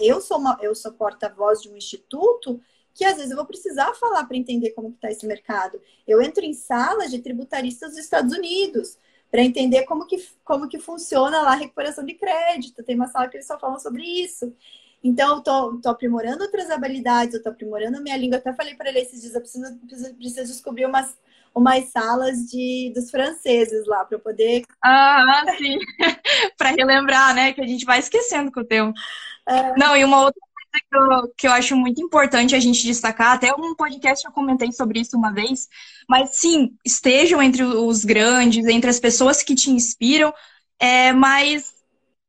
eu sou uma, eu sou porta-voz de um instituto que às vezes eu vou precisar falar para entender como está esse mercado. Eu entro em salas de tributaristas dos Estados Unidos para entender como que, como que funciona lá a recuperação de crédito. Tem uma sala que eles só falam sobre isso. Então, eu tô, tô aprimorando outras habilidades, eu tô aprimorando minha língua. Até falei para ele esses dias, eu preciso, preciso, preciso descobrir umas, umas salas de, dos franceses lá, para poder. Ah, sim. para relembrar, né? Que a gente vai esquecendo com o tempo. É... Não, e uma outra que eu, que eu acho muito importante a gente destacar, até um podcast eu comentei sobre isso uma vez, mas sim, estejam entre os grandes, entre as pessoas que te inspiram, é, mas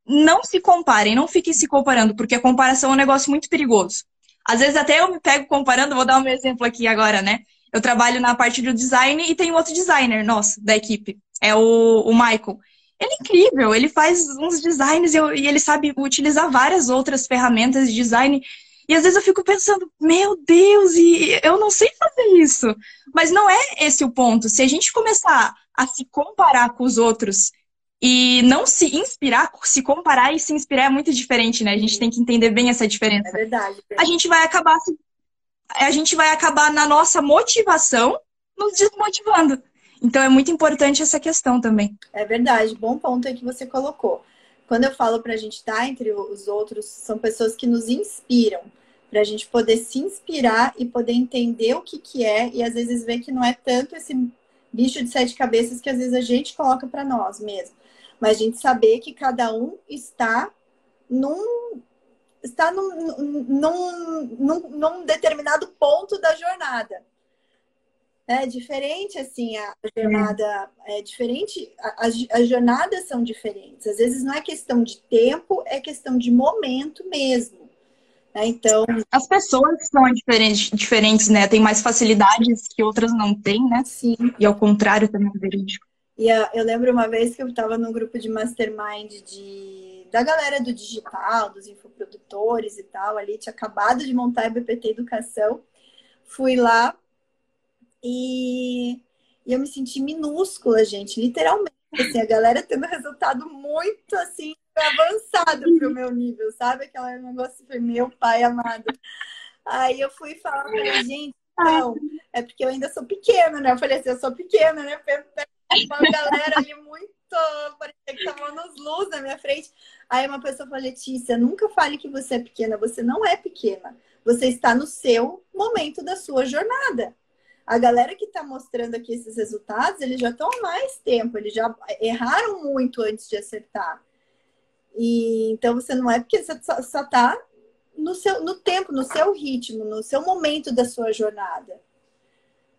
não se comparem, não fiquem se comparando, porque a comparação é um negócio muito perigoso. Às vezes até eu me pego comparando, vou dar um exemplo aqui agora, né? Eu trabalho na parte do design e tem outro designer nosso, da equipe, é o, o Michael. Ele é incrível, ele faz uns designs e, eu, e ele sabe utilizar várias outras ferramentas de design. E às vezes eu fico pensando, meu Deus, e eu não sei fazer isso. Mas não é esse o ponto. Se a gente começar a se comparar com os outros e não se inspirar, se comparar e se inspirar é muito diferente, né? A gente tem que entender bem essa diferença. É verdade. A gente vai acabar a gente vai acabar na nossa motivação nos desmotivando. Então é muito importante essa questão também. É verdade, bom ponto aí que você colocou. Quando eu falo para a gente estar tá entre os outros, são pessoas que nos inspiram, para a gente poder se inspirar e poder entender o que, que é, e às vezes ver que não é tanto esse bicho de sete cabeças que às vezes a gente coloca para nós mesmo mas a gente saber que cada um está num está num, num, num, num determinado ponto da jornada. É diferente, assim, a jornada é diferente, as, as jornadas são diferentes. Às vezes não é questão de tempo, é questão de momento mesmo. Né? Então. As pessoas são diferentes, diferentes, né? Tem mais facilidades que outras não têm, né? Sim. E ao contrário também é verídico. E eu lembro uma vez que eu estava num grupo de mastermind de, da galera do digital, dos infoprodutores e tal, ali, tinha acabado de montar a BPT Educação. Fui lá e, eu me senti minúscula, gente, literalmente. Assim, a galera tendo resultado muito assim avançado pro meu nível, sabe? Aquele negócio foi meu pai amado. Aí eu fui falar pra gente, não, é porque eu ainda sou pequena, né? Eu falei assim, eu sou pequena, né? uma galera ali muito. Parecia que tava nos luz na minha frente. Aí uma pessoa falou: Letícia, nunca fale que você é pequena. Você não é pequena. Você está no seu momento da sua jornada. A galera que está mostrando aqui esses resultados, eles já estão há mais tempo, eles já erraram muito antes de acertar. E então você não é porque você só está no seu no tempo, no seu ritmo, no seu momento da sua jornada.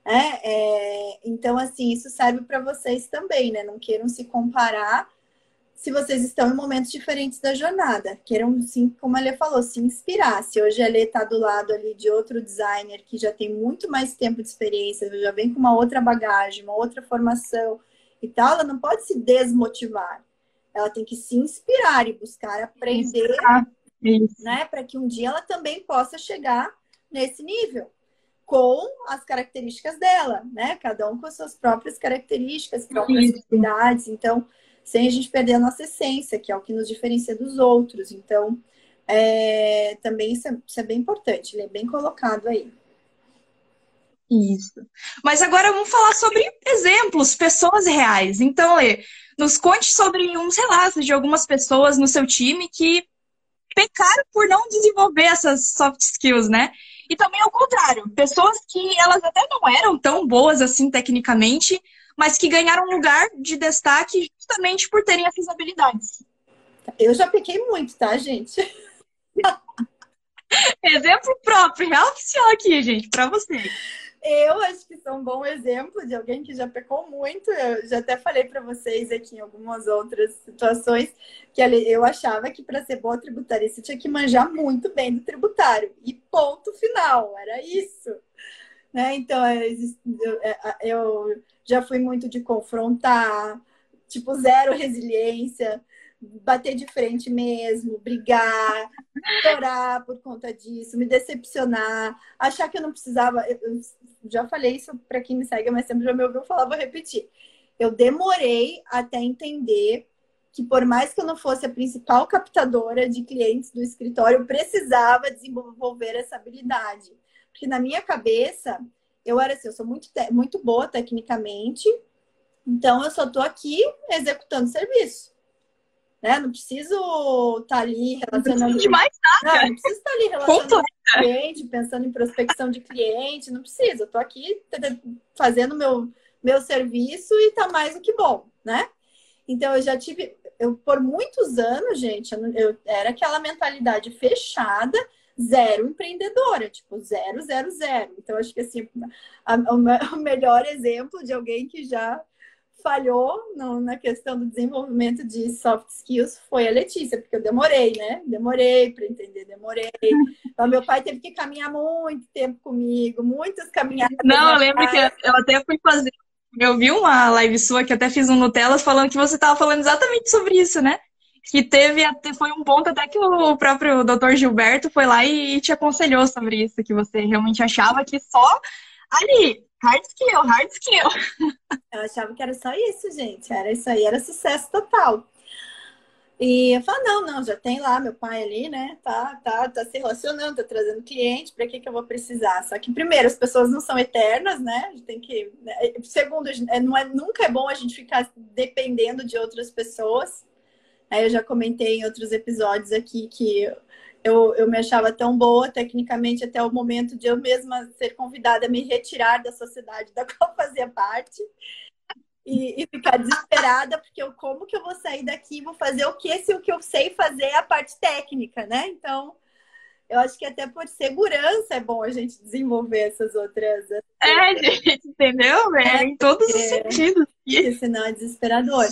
É, é, então, assim, isso serve para vocês também, né? Não queiram se comparar se vocês estão em momentos diferentes da jornada. Queiram, sim, como a Lê falou, se inspirar. Se hoje a Lê está do lado ali de outro designer que já tem muito mais tempo de experiência, já vem com uma outra bagagem, uma outra formação e tal, ela não pode se desmotivar. Ela tem que se inspirar e buscar aprender, né? Para que um dia ela também possa chegar nesse nível com as características dela, né? Cada um com as suas próprias características, próprias habilidades. Então, sem a gente perder a nossa essência, que é o que nos diferencia dos outros. Então, é, também isso é, isso é bem importante, ele é bem colocado aí. Isso. Mas agora vamos falar sobre exemplos, pessoas reais. Então, Lê, nos conte sobre um relato de algumas pessoas no seu time que pecaram por não desenvolver essas soft skills, né? E também ao contrário, pessoas que elas até não eram tão boas assim tecnicamente, mas que ganharam lugar de destaque justamente por terem essas habilidades. Eu já pequei muito, tá, gente? Exemplo próprio, real oficial aqui, gente, para você. Eu acho que sou um bom exemplo de alguém que já pecou muito. Eu já até falei para vocês aqui em algumas outras situações que eu achava que para ser boa tributarista tinha que manjar muito bem do tributário. E ponto final, era isso. Né? Então, é, é, eu já fui muito de confrontar, tipo, zero resiliência bater de frente mesmo, brigar, chorar por conta disso, me decepcionar, achar que eu não precisava. Eu já falei isso para quem me segue, mas sempre já me ouviu falar, vou repetir. Eu demorei até entender que, por mais que eu não fosse a principal captadora de clientes do escritório, eu precisava desenvolver essa habilidade. Porque na minha cabeça, eu era assim, eu sou muito, muito boa tecnicamente, então eu só estou aqui executando serviço né? Não preciso estar tá ali relacionando. Não mais nada. Não, não preciso estar tá ali relacionando com cliente, pensando em prospecção de cliente, não precisa. Eu tô aqui fazendo meu, meu serviço e tá mais do que bom, né? Então eu já tive, eu por muitos anos, gente, eu, eu era aquela mentalidade fechada, zero empreendedora, tipo zero, zero, zero. Então acho que assim, a, a, o melhor exemplo de alguém que já falhou no, na questão do desenvolvimento de soft skills foi a Letícia, porque eu demorei, né? Demorei para entender, demorei. Então, meu pai teve que caminhar muito tempo comigo, muitas caminhadas. Não, eu lembro que eu até fui fazer. Eu vi uma live sua que até fiz um Nutelas falando que você estava falando exatamente sobre isso, né? Que teve até foi um ponto até que o próprio Dr. Gilberto foi lá e te aconselhou sobre isso, que você realmente achava que só ali Hard skill, hard skill. Eu achava que era só isso, gente. Era isso aí, era sucesso total. E eu falo, não, não, já tem lá meu pai ali, né? Tá, tá, tá se relacionando, tá trazendo cliente, para que que eu vou precisar? Só que primeiro, as pessoas não são eternas, né? A gente tem que, né? segundo, é, não é nunca é bom a gente ficar dependendo de outras pessoas. Eu já comentei em outros episódios aqui que eu, eu me achava tão boa tecnicamente até o momento de eu mesma ser convidada a me retirar da sociedade da qual fazia parte e, e ficar desesperada porque eu como que eu vou sair daqui vou fazer o que se o que eu sei fazer é a parte técnica né? Então eu acho que até por segurança é bom a gente desenvolver essas outras. É, gente, entendeu? É, é em todos os sentidos. Porque senão é desesperador.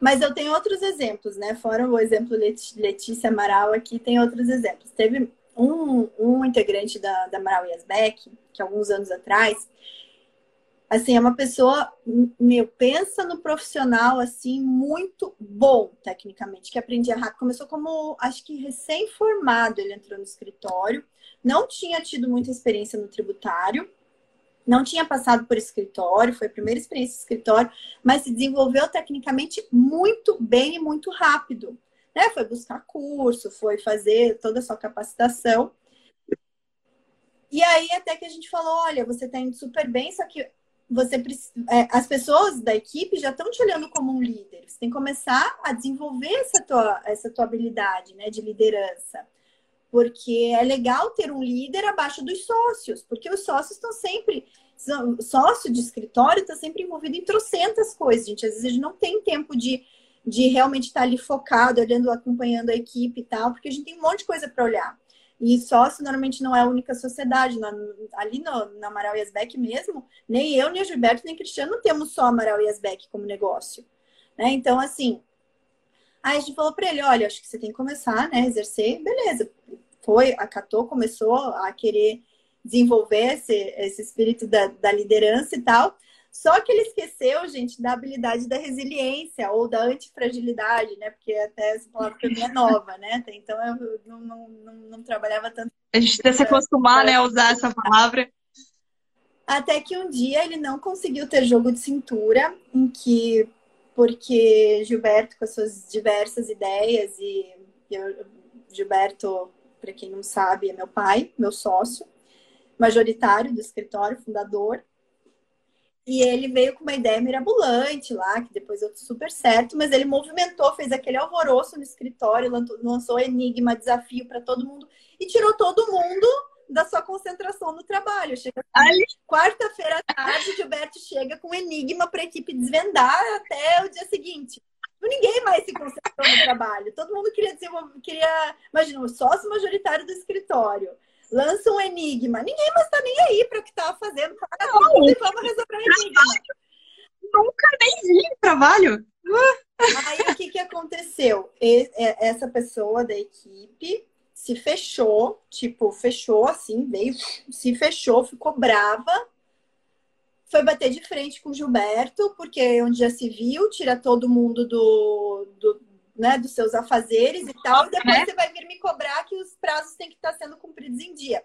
Mas eu tenho outros exemplos, né? Fora o exemplo Letícia Amaral aqui, tem outros exemplos. Teve um, um integrante da, da Amaral Yasbeck, que alguns anos atrás, assim, é uma pessoa, meu, pensa no profissional, assim, muito bom, tecnicamente, que aprendia rápido. Começou como, acho que recém-formado, ele entrou no escritório, não tinha tido muita experiência no tributário, não tinha passado por escritório, foi a primeira experiência de escritório, mas se desenvolveu tecnicamente muito bem e muito rápido. Né? Foi buscar curso, foi fazer toda a sua capacitação. E aí até que a gente falou, olha, você está indo super bem, só que você é, as pessoas da equipe já estão te olhando como um líder. Você tem que começar a desenvolver essa tua, essa tua habilidade né, de liderança. Porque é legal ter um líder abaixo dos sócios, porque os sócios estão sempre. Sócio de escritório está sempre envolvido em trocentas coisas, gente. Às vezes a gente não tem tempo de, de realmente estar ali focado, olhando, acompanhando a equipe e tal, porque a gente tem um monte de coisa para olhar. E sócio normalmente não é a única sociedade. Na, ali no, na Amaral Asbeck mesmo, nem eu, nem Gilberto, nem Cristiano temos só Amaral Asbeck como negócio. Né? Então, assim, aí a gente falou para ele: olha, acho que você tem que começar né, exercer. Beleza. Foi, acatou, começou a querer desenvolver esse, esse espírito da, da liderança e tal. Só que ele esqueceu, gente, da habilidade da resiliência ou da antifragilidade, né? Porque até essa palavra para mim é nova, né? Então eu não, não, não, não trabalhava tanto. A gente tem que se acostumar, né, a usar essa palavra. Até que um dia ele não conseguiu ter jogo de cintura, em que, porque Gilberto, com as suas diversas ideias, e eu, Gilberto, para quem não sabe, é meu pai, meu sócio, majoritário do escritório, fundador. E ele veio com uma ideia mirabolante lá, que depois deu super certo, mas ele movimentou, fez aquele alvoroço no escritório, lançou Enigma, desafio para todo mundo e tirou todo mundo da sua concentração no trabalho. Chega quarta-feira à tarde, Gilberto chega com Enigma para a equipe desvendar até o dia seguinte. Ninguém mais se concentrou no trabalho. Todo mundo queria desenvolver, queria, imagina, o sócio majoritário do escritório lança um enigma. Ninguém mais tá nem aí para o que tava fazendo. Para não, vamos resolver o enigma. Nunca nem vi trabalho. Aí o que, que aconteceu? Essa pessoa da equipe se fechou, tipo, fechou assim, veio, se fechou, ficou brava, foi bater de frente com o Gilberto, porque é onde já se viu, tira todo mundo do, do, né, dos seus afazeres e tal, e depois você vai vir me cobrar que os prazos têm que estar sendo cumpridos em dia.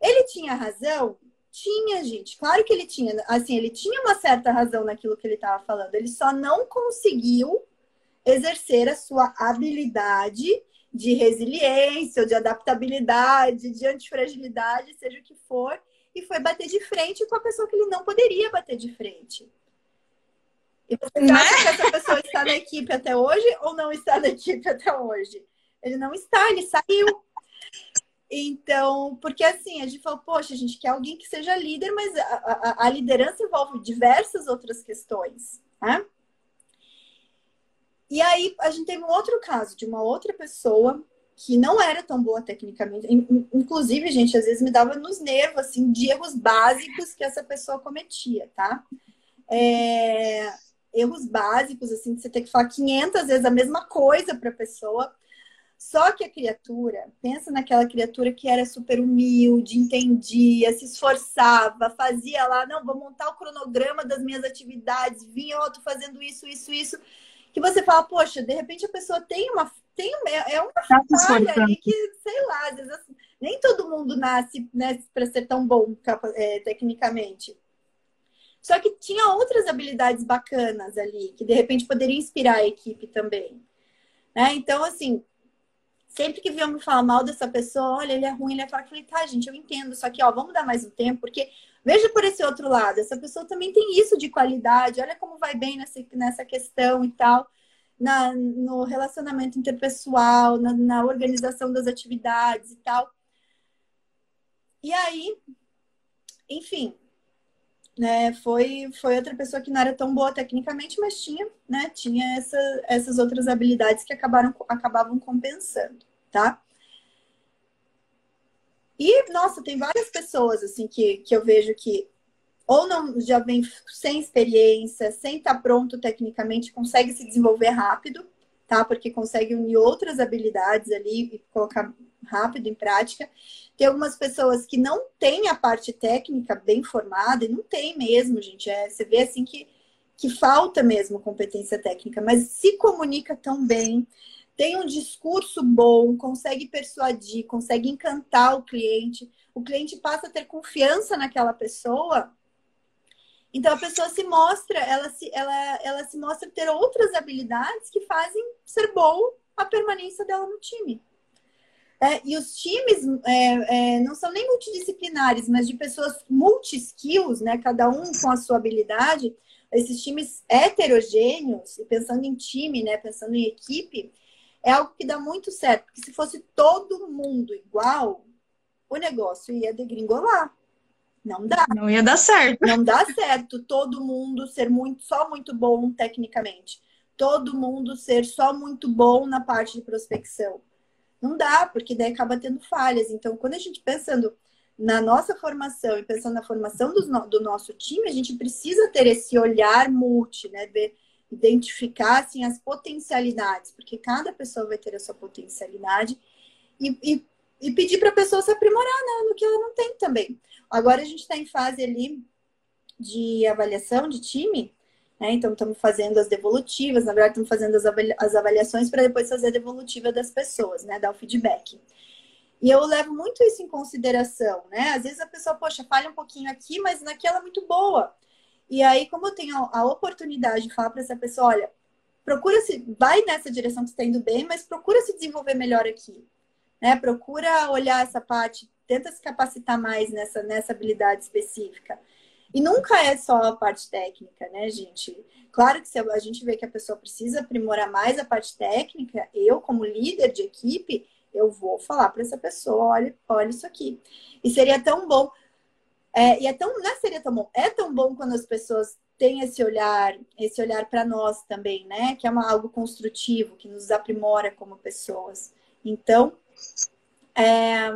Ele tinha razão? Tinha, gente. Claro que ele tinha. Assim, ele tinha uma certa razão naquilo que ele estava falando. Ele só não conseguiu exercer a sua habilidade de resiliência, ou de adaptabilidade, de antifragilidade, seja o que for, e foi bater de frente com a pessoa que ele não poderia bater de frente. E você né? acha que essa pessoa está na equipe até hoje ou não está na equipe até hoje? Ele não está, ele saiu. Então, porque assim, a gente falou, poxa, a gente quer alguém que seja líder, mas a, a, a liderança envolve diversas outras questões, né? E aí a gente teve um outro caso de uma outra pessoa que não era tão boa tecnicamente. Inclusive, gente, às vezes me dava nos nervos, assim, de erros básicos que essa pessoa cometia, tá? É... Erros básicos, assim, de você ter que falar 500 vezes a mesma coisa para a pessoa. Só que a criatura, pensa naquela criatura que era super humilde, entendia, se esforçava, fazia lá, não, vou montar o cronograma das minhas atividades, vinha, ó, tô fazendo isso, isso, isso que você fala, poxa, de repente a pessoa tem uma. Tem uma, é uma tá falha ali que, sei lá, às vezes assim, nem todo mundo nasce né, para ser tão bom é, tecnicamente. Só que tinha outras habilidades bacanas ali, que de repente poderia inspirar a equipe também. Né? Então, assim, sempre que viam me falar mal dessa pessoa, olha, ele é ruim, ele é fraco, eu falei, tá, gente, eu entendo, só que, ó, vamos dar mais um tempo, porque Veja por esse outro lado, essa pessoa também tem isso de qualidade, olha como vai bem nessa, nessa questão e tal, na, no relacionamento interpessoal, na, na organização das atividades e tal. E aí, enfim, né, foi, foi outra pessoa que não era tão boa tecnicamente, mas tinha, né, tinha essa, essas outras habilidades que acabaram, acabavam compensando, tá? E, nossa, tem várias pessoas, assim, que, que eu vejo que ou não já vem sem experiência, sem estar tá pronto tecnicamente, consegue se desenvolver rápido, tá? Porque consegue unir outras habilidades ali e colocar rápido em prática. Tem algumas pessoas que não têm a parte técnica bem formada, e não tem mesmo, gente. É, você vê assim que, que falta mesmo competência técnica, mas se comunica tão bem, tem um discurso bom, consegue persuadir, consegue encantar o cliente, o cliente passa a ter confiança naquela pessoa. Então a pessoa se mostra, ela se, ela, ela se mostra ter outras habilidades que fazem ser bom a permanência dela no time. É, e os times é, é, não são nem multidisciplinares, mas de pessoas multi-skills, né? Cada um com a sua habilidade. Esses times heterogêneos, e pensando em time, né? Pensando em equipe, é algo que dá muito certo. Porque se fosse todo mundo igual, o negócio ia degringolar. Não dá. Não ia dar certo. Não dá certo todo mundo ser muito só muito bom tecnicamente. Todo mundo ser só muito bom na parte de prospecção. Não dá, porque daí acaba tendo falhas. Então, quando a gente pensando na nossa formação e pensando na formação do, do nosso time, a gente precisa ter esse olhar multi, né? Ver identificar assim, as potencialidades, porque cada pessoa vai ter a sua potencialidade e, e, e pedir para a pessoa se aprimorar né, no que ela não tem também. Agora a gente está em fase ali de avaliação de time, né? Então estamos fazendo as devolutivas, na verdade estamos fazendo as avaliações para depois fazer a devolutiva das pessoas, né? Dar o feedback. E eu levo muito isso em consideração, né? Às vezes a pessoa, poxa, falha um pouquinho aqui, mas naquela é muito boa. E aí, como eu tenho a oportunidade de falar para essa pessoa, olha, procura se vai nessa direção que está indo bem, mas procura se desenvolver melhor aqui, né? Procura olhar essa parte, tenta se capacitar mais nessa nessa habilidade específica. E nunca é só a parte técnica, né, gente? Claro que se a gente vê que a pessoa precisa aprimorar mais a parte técnica, eu como líder de equipe, eu vou falar para essa pessoa, olha, olha isso aqui. E seria tão bom é, e é tão, não é seria tão bom, é tão bom quando as pessoas têm esse olhar, esse olhar para nós também, né? Que é uma, algo construtivo, que nos aprimora como pessoas. Então, é,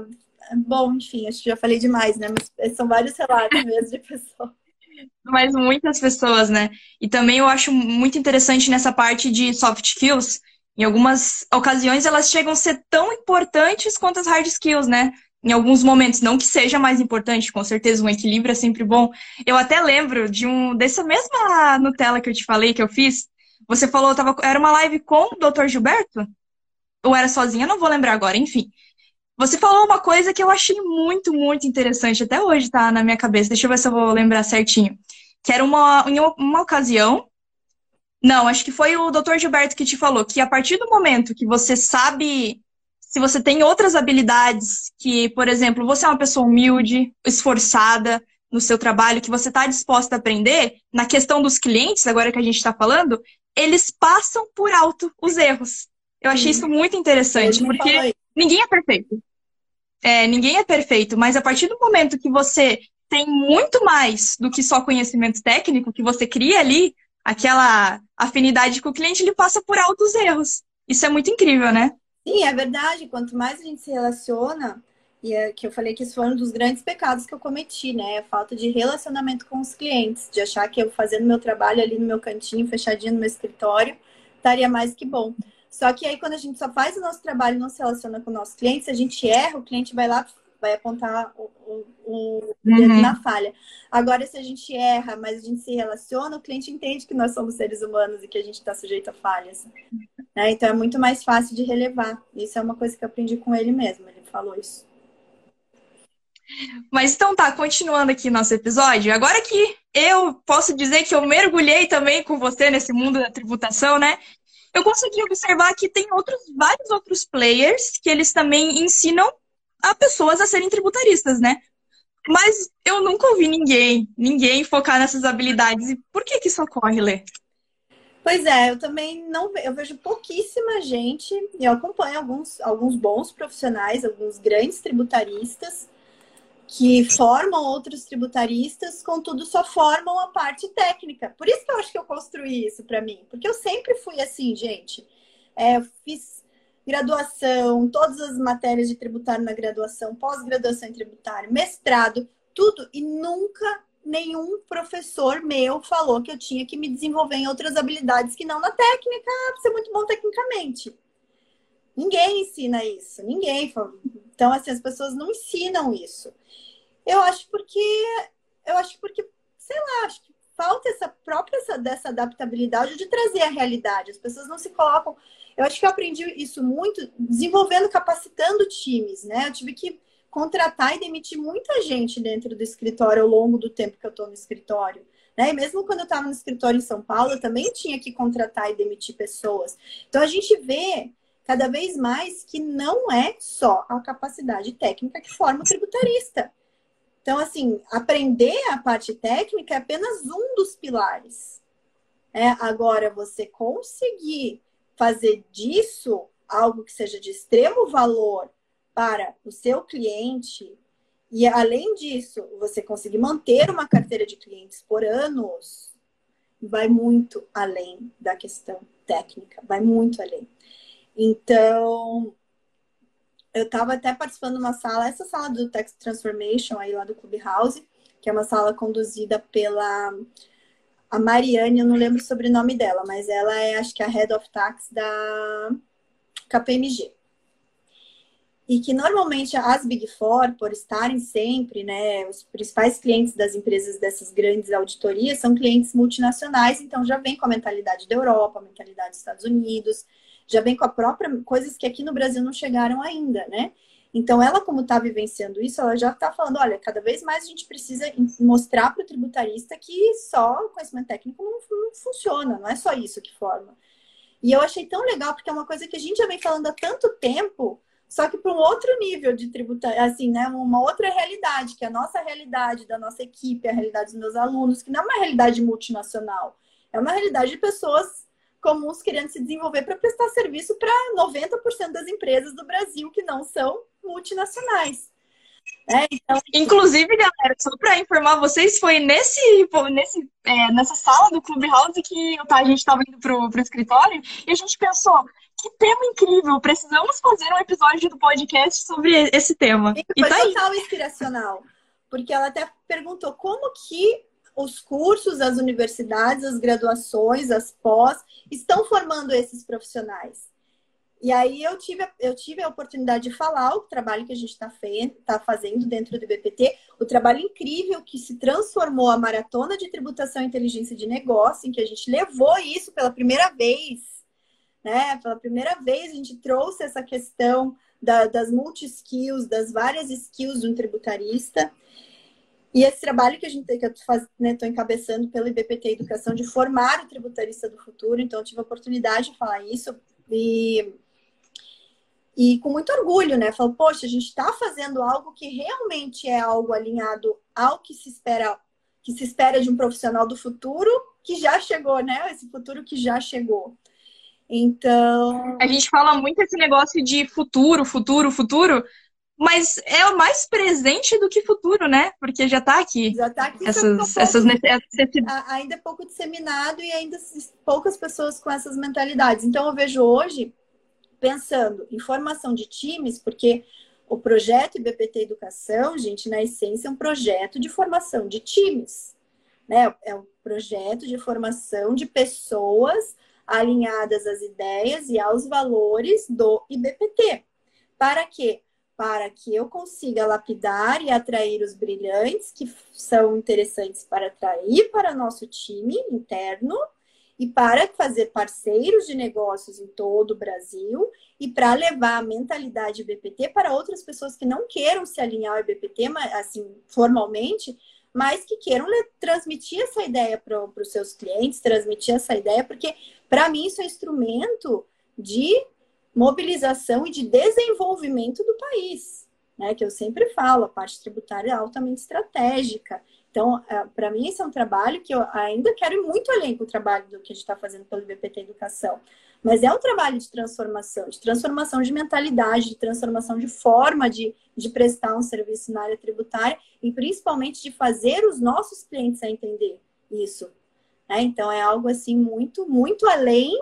Bom, enfim, acho que já falei demais, né? Mas são vários relatos mesmo de pessoas. Mas muitas pessoas, né? E também eu acho muito interessante nessa parte de soft skills. Em algumas ocasiões, elas chegam a ser tão importantes quanto as hard skills, né? Em alguns momentos, não que seja mais importante, com certeza um equilíbrio é sempre bom. Eu até lembro de um dessa mesma Nutella que eu te falei que eu fiz. Você falou, tava, era uma live com o Dr. Gilberto? Ou era sozinha? Não vou lembrar agora, enfim. Você falou uma coisa que eu achei muito, muito interessante, até hoje tá na minha cabeça. Deixa eu ver se eu vou lembrar certinho. Que era uma, em uma ocasião. Não, acho que foi o Dr. Gilberto que te falou que a partir do momento que você sabe se você tem outras habilidades, que, por exemplo, você é uma pessoa humilde, esforçada no seu trabalho, que você está disposta a aprender, na questão dos clientes, agora que a gente está falando, eles passam por alto os erros. Eu achei isso muito interessante, porque ninguém é perfeito. É, ninguém é perfeito, mas a partir do momento que você tem muito mais do que só conhecimento técnico, que você cria ali aquela afinidade com o cliente, ele passa por altos erros. Isso é muito incrível, né? Sim, é verdade. Quanto mais a gente se relaciona, e é que eu falei que isso foi um dos grandes pecados que eu cometi, né? A falta de relacionamento com os clientes, de achar que eu fazendo meu trabalho ali no meu cantinho, fechadinho no meu escritório, estaria mais que bom. Só que aí, quando a gente só faz o nosso trabalho e não se relaciona com nossos clientes, a gente erra, o cliente vai lá, vai apontar o, o, o dedo uhum. na falha. Agora, se a gente erra, mas a gente se relaciona, o cliente entende que nós somos seres humanos e que a gente está sujeito a falhas. Né? Então, é muito mais fácil de relevar. Isso é uma coisa que eu aprendi com ele mesmo, ele falou isso. Mas então tá, continuando aqui nosso episódio. Agora que eu posso dizer que eu mergulhei também com você nesse mundo da tributação, né? Eu consegui observar que tem outros, vários outros players que eles também ensinam a pessoas a serem tributaristas, né? Mas eu nunca ouvi ninguém, ninguém focar nessas habilidades. E por que que isso ocorre, Lê? Pois é, eu também não eu vejo pouquíssima gente, eu acompanho alguns, alguns bons profissionais, alguns grandes tributaristas, que formam outros tributaristas, contudo só formam a parte técnica. Por isso que eu acho que eu construí isso para mim, porque eu sempre fui assim, gente. É, eu fiz graduação, todas as matérias de tributário na graduação, pós-graduação em tributário, mestrado, tudo, e nunca nenhum professor meu falou que eu tinha que me desenvolver em outras habilidades que não na técnica, para ser muito bom tecnicamente. Ninguém ensina isso, ninguém. Então, assim, as pessoas não ensinam isso. Eu acho porque, eu acho porque, sei lá, acho que falta essa própria essa, dessa adaptabilidade de trazer a realidade. As pessoas não se colocam. Eu acho que eu aprendi isso muito desenvolvendo, capacitando times, né? Eu tive que contratar e demitir muita gente dentro do escritório ao longo do tempo que eu estou no escritório. Né? E mesmo quando eu estava no escritório em São Paulo, eu também tinha que contratar e demitir pessoas. Então a gente vê cada vez mais que não é só a capacidade técnica que forma o tributarista. Então, assim, aprender a parte técnica é apenas um dos pilares. É, agora, você conseguir fazer disso algo que seja de extremo valor para o seu cliente, e além disso, você conseguir manter uma carteira de clientes por anos, vai muito além da questão técnica, vai muito além. Então, eu estava até participando de uma sala, essa sala do Text Transformation aí lá do Clubhouse, que é uma sala conduzida pela a Mariane, eu não lembro o sobrenome dela, mas ela é, acho que, a Head of Tax da KPMG. E que normalmente as Big Four, por estarem sempre, né, os principais clientes das empresas dessas grandes auditorias são clientes multinacionais, então já vem com a mentalidade da Europa, a mentalidade dos Estados Unidos, já vem com a própria coisas que aqui no Brasil não chegaram ainda, né? Então, ela, como está vivenciando isso, ela já está falando: olha, cada vez mais a gente precisa mostrar para o tributarista que só conhecimento técnico não, não, funciona, não é só isso que forma. E eu achei tão legal, porque é uma coisa que a gente já vem falando há tanto tempo, só que para um outro nível de tributário, assim, né? Uma outra realidade, que é a nossa realidade, da nossa equipe, a realidade dos meus alunos, que não é uma realidade multinacional, é uma realidade de pessoas comuns querendo se desenvolver para prestar serviço para 90% das empresas do Brasil que não são multinacionais. É, então... Inclusive, galera, só para informar vocês, foi nesse, nesse, é, nessa sala do Clubhouse que tá, a gente estava indo pro, pro escritório e a gente pensou, que tema incrível! Precisamos fazer um episódio do podcast sobre esse tema. E, e foi tá total aí. inspiracional. Porque ela até perguntou como que os cursos, as universidades, as graduações, as pós, estão formando esses profissionais. E aí eu tive, eu tive a oportunidade de falar o trabalho que a gente está tá fazendo dentro do BPT, o trabalho incrível que se transformou a maratona de tributação e inteligência de negócio, em que a gente levou isso pela primeira vez, né? Pela primeira vez a gente trouxe essa questão da, das multi-skills, das várias skills de um tributarista. E esse trabalho que a gente que eu estou né, encabeçando pelo IBPT Educação de formar o tributarista do futuro, então eu tive a oportunidade de falar isso e e com muito orgulho, né? Falo, poxa, a gente está fazendo algo que realmente é algo alinhado ao que se espera, que se espera de um profissional do futuro que já chegou, né? Esse futuro que já chegou. Então. A gente fala muito esse negócio de futuro, futuro, futuro, mas é o mais presente do que futuro, né? Porque já está aqui. Já está aqui. Essas, essas Ainda é pouco disseminado e ainda poucas pessoas com essas mentalidades. Então eu vejo hoje pensando em formação de times, porque o projeto IBPT Educação, gente, na essência é um projeto de formação de times, né? É um projeto de formação de pessoas alinhadas às ideias e aos valores do IBPT. Para quê? Para que eu consiga lapidar e atrair os brilhantes que são interessantes para atrair para nosso time interno e para fazer parceiros de negócios em todo o Brasil e para levar a mentalidade BPT para outras pessoas que não queiram se alinhar ao BPT, assim, formalmente, mas que queiram transmitir essa ideia para os seus clientes, transmitir essa ideia, porque para mim isso é instrumento de mobilização e de desenvolvimento do país, né? Que eu sempre falo, a parte tributária é altamente estratégica. Então, é, para mim, esse é um trabalho que eu ainda quero ir muito além do trabalho do que a gente está fazendo pelo BPT Educação. Mas é um trabalho de transformação, de transformação de mentalidade, de transformação de forma de, de prestar um serviço na área tributária e principalmente de fazer os nossos clientes a entender isso. Né? Então, é algo assim muito, muito além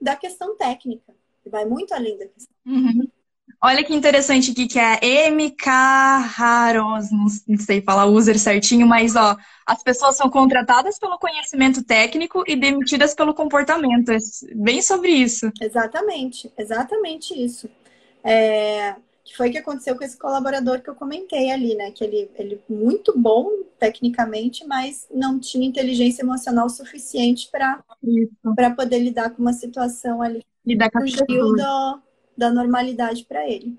da questão técnica. Vai muito além da questão. Uhum. Olha que interessante aqui que é MK Haros, não sei falar o user certinho, mas ó, as pessoas são contratadas pelo conhecimento técnico e demitidas pelo comportamento. É bem sobre isso. Exatamente, exatamente isso. É, que foi o que aconteceu com esse colaborador que eu comentei ali, né? Que ele, ele muito bom tecnicamente, mas não tinha inteligência emocional suficiente para poder lidar com uma situação ali. Lidar com a do, da normalidade para ele.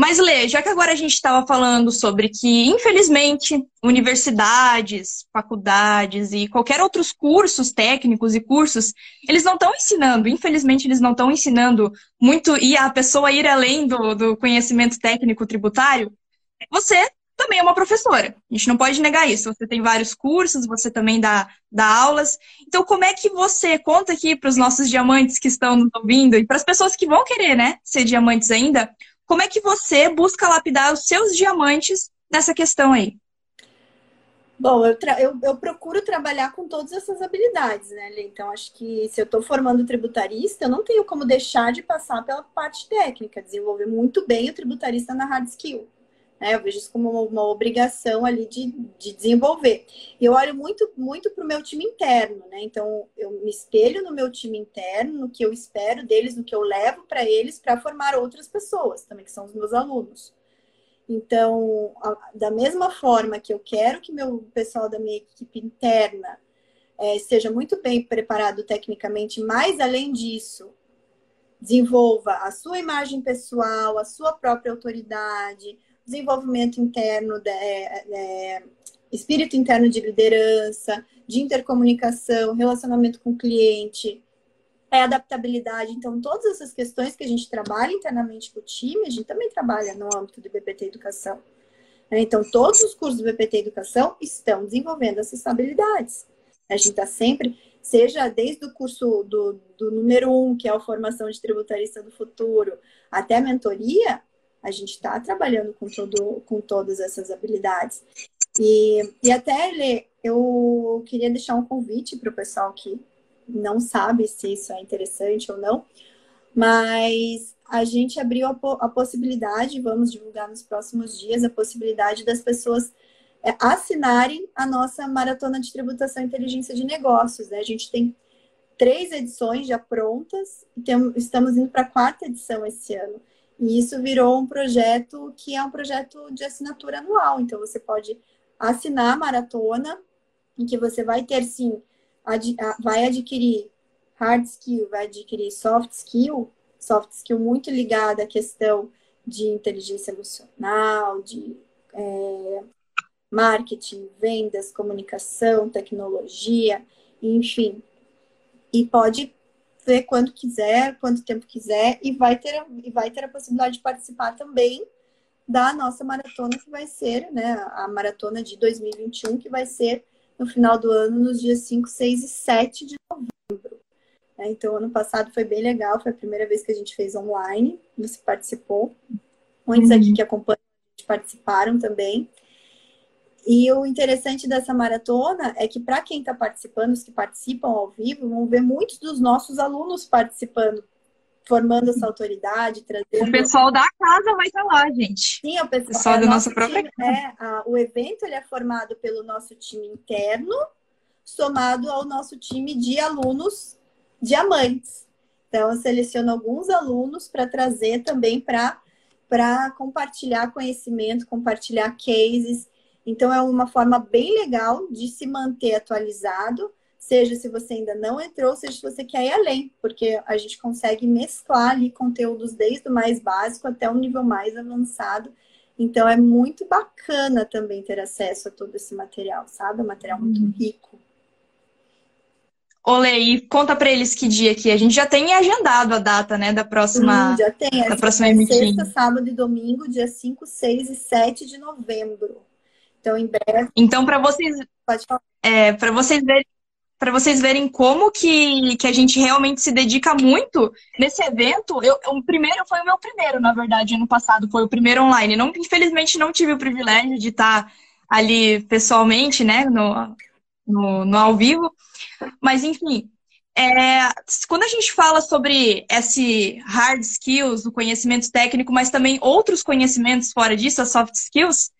Mas, Lê, já que agora a gente estava falando sobre que, infelizmente, universidades, faculdades e qualquer outros cursos técnicos e cursos, eles não estão ensinando, infelizmente, eles não estão ensinando muito e a pessoa ir além do, do conhecimento técnico tributário, você também é uma professora. A gente não pode negar isso. Você tem vários cursos, você também dá, dá aulas. Então, como é que você conta aqui para os nossos diamantes que estão nos ouvindo e para as pessoas que vão querer, né, ser diamantes ainda? Como é que você busca lapidar os seus diamantes nessa questão aí? Bom, eu, eu, eu, procuro trabalhar com todas essas habilidades, né, Lê? Então, acho que se eu estou formando tributarista, eu não tenho como deixar de passar pela parte técnica, desenvolver muito bem o tributarista na hard skill. Né? Eu vejo isso como uma, uma obrigação ali de, de desenvolver. E eu olho muito, muito para o meu time interno, né? Então, eu me espelho no meu time interno, no que eu espero deles, no que eu levo para eles, para formar outras pessoas também, que são os meus alunos. Então, da mesma forma que eu quero que meu pessoal da minha equipe interna é, esteja muito bem preparado tecnicamente, mas além disso, desenvolva a sua imagem pessoal, a sua própria autoridade, desenvolvimento interno, de, é, espírito interno de liderança, de intercomunicação, relacionamento com o cliente, é adaptabilidade. Então, todas essas questões que a gente trabalha internamente com o time, a gente também trabalha no âmbito do BPT Educação. Né? Então, todos os cursos do BPT Educação estão desenvolvendo essas habilidades. A gente está sempre, seja desde o curso do, do número um, que é a formação de tributarista do futuro, até a mentoria, a gente está trabalhando com, todo, com todas essas habilidades. E, e até, Lê, eu queria deixar um convite para o pessoal que não sabe se isso é interessante ou não, mas a gente abriu a, a possibilidade, vamos divulgar nos próximos dias, a possibilidade das pessoas é, assinarem a nossa maratona de tributação e inteligência de negócios. Né? A gente tem três edições já prontas e tem, estamos indo para a quarta edição esse ano. E isso virou um projeto que é um projeto de assinatura anual. Então você pode assinar a maratona, em que você vai ter sim, ad, vai adquirir hard skill, vai adquirir soft skill, soft skill muito ligada à questão de inteligência emocional, de é, marketing, vendas, comunicação, tecnologia, enfim. E pode ver quando quiser, quanto tempo quiser, e vai ter, e vai ter a possibilidade de participar também da nossa maratona, que vai ser né, a maratona de 2021, que vai ser no final do ano, nos dias 5, 6 e 7 de novembro. É, então, ano passado foi bem legal, foi a primeira vez que a gente fez online, você participou. Muitos aqui uhum. que acompanham participaram também. E o interessante dessa maratona é que, para quem está participando, os que participam ao vivo, vão ver muitos dos nossos alunos participando, formando essa autoridade, trazendo. O pessoal da casa vai estar tá lá, gente. Sim, o pessoal, pessoal é, do nosso próprio. Time, é, a, o evento ele é formado pelo nosso time interno, somado ao nosso time de alunos diamantes. Então, eu seleciono alguns alunos para trazer também para compartilhar conhecimento, compartilhar cases então, é uma forma bem legal de se manter atualizado, seja se você ainda não entrou, seja se você quer ir além, porque a gente consegue mesclar ali conteúdos desde o mais básico até o nível mais avançado. Então, é muito bacana também ter acesso a todo esse material, sabe? É um material muito uhum. rico. Olê, e conta para eles que dia que a gente já tem agendado a data, né, da próxima. Hum, já tem, da próxima é sexta, sábado e domingo, dia 5, 6 e 7 de novembro. Então, em breve. Então, para vocês. Pode falar. É, para vocês verem. Para vocês verem como que, que a gente realmente se dedica muito nesse evento, eu, o primeiro foi o meu primeiro, na verdade, ano passado, foi o primeiro online. Não, infelizmente não tive o privilégio de estar ali pessoalmente, né, no, no, no ao vivo. Mas, enfim, é, quando a gente fala sobre esse hard skills, o conhecimento técnico, mas também outros conhecimentos fora disso, as soft skills,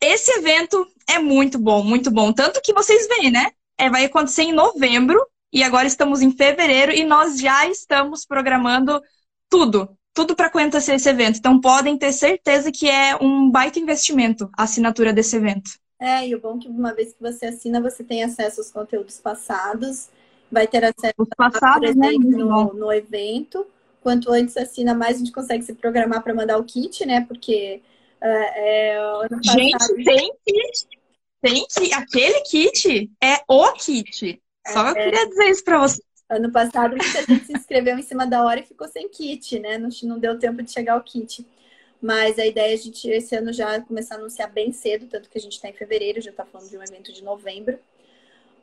esse evento é muito bom, muito bom. Tanto que vocês veem, né? É, vai acontecer em novembro e agora estamos em fevereiro e nós já estamos programando tudo, tudo para acontecer esse evento. Então podem ter certeza que é um baita investimento a assinatura desse evento. É, e o bom é que uma vez que você assina, você tem acesso aos conteúdos passados, vai ter acesso Os passados, né? no, no evento. Quanto antes assina, mais a gente consegue se programar para mandar o kit, né? Porque é, é Gente, tem kit. Tem que aquele kit é o kit. Só é, eu queria dizer isso para você. Ano passado, muita gente se inscreveu em cima da hora e ficou sem kit, né? Não, não deu tempo de chegar o kit. Mas a ideia é a gente, esse ano, já começar a anunciar bem cedo, tanto que a gente está em fevereiro, já está falando de um evento de novembro.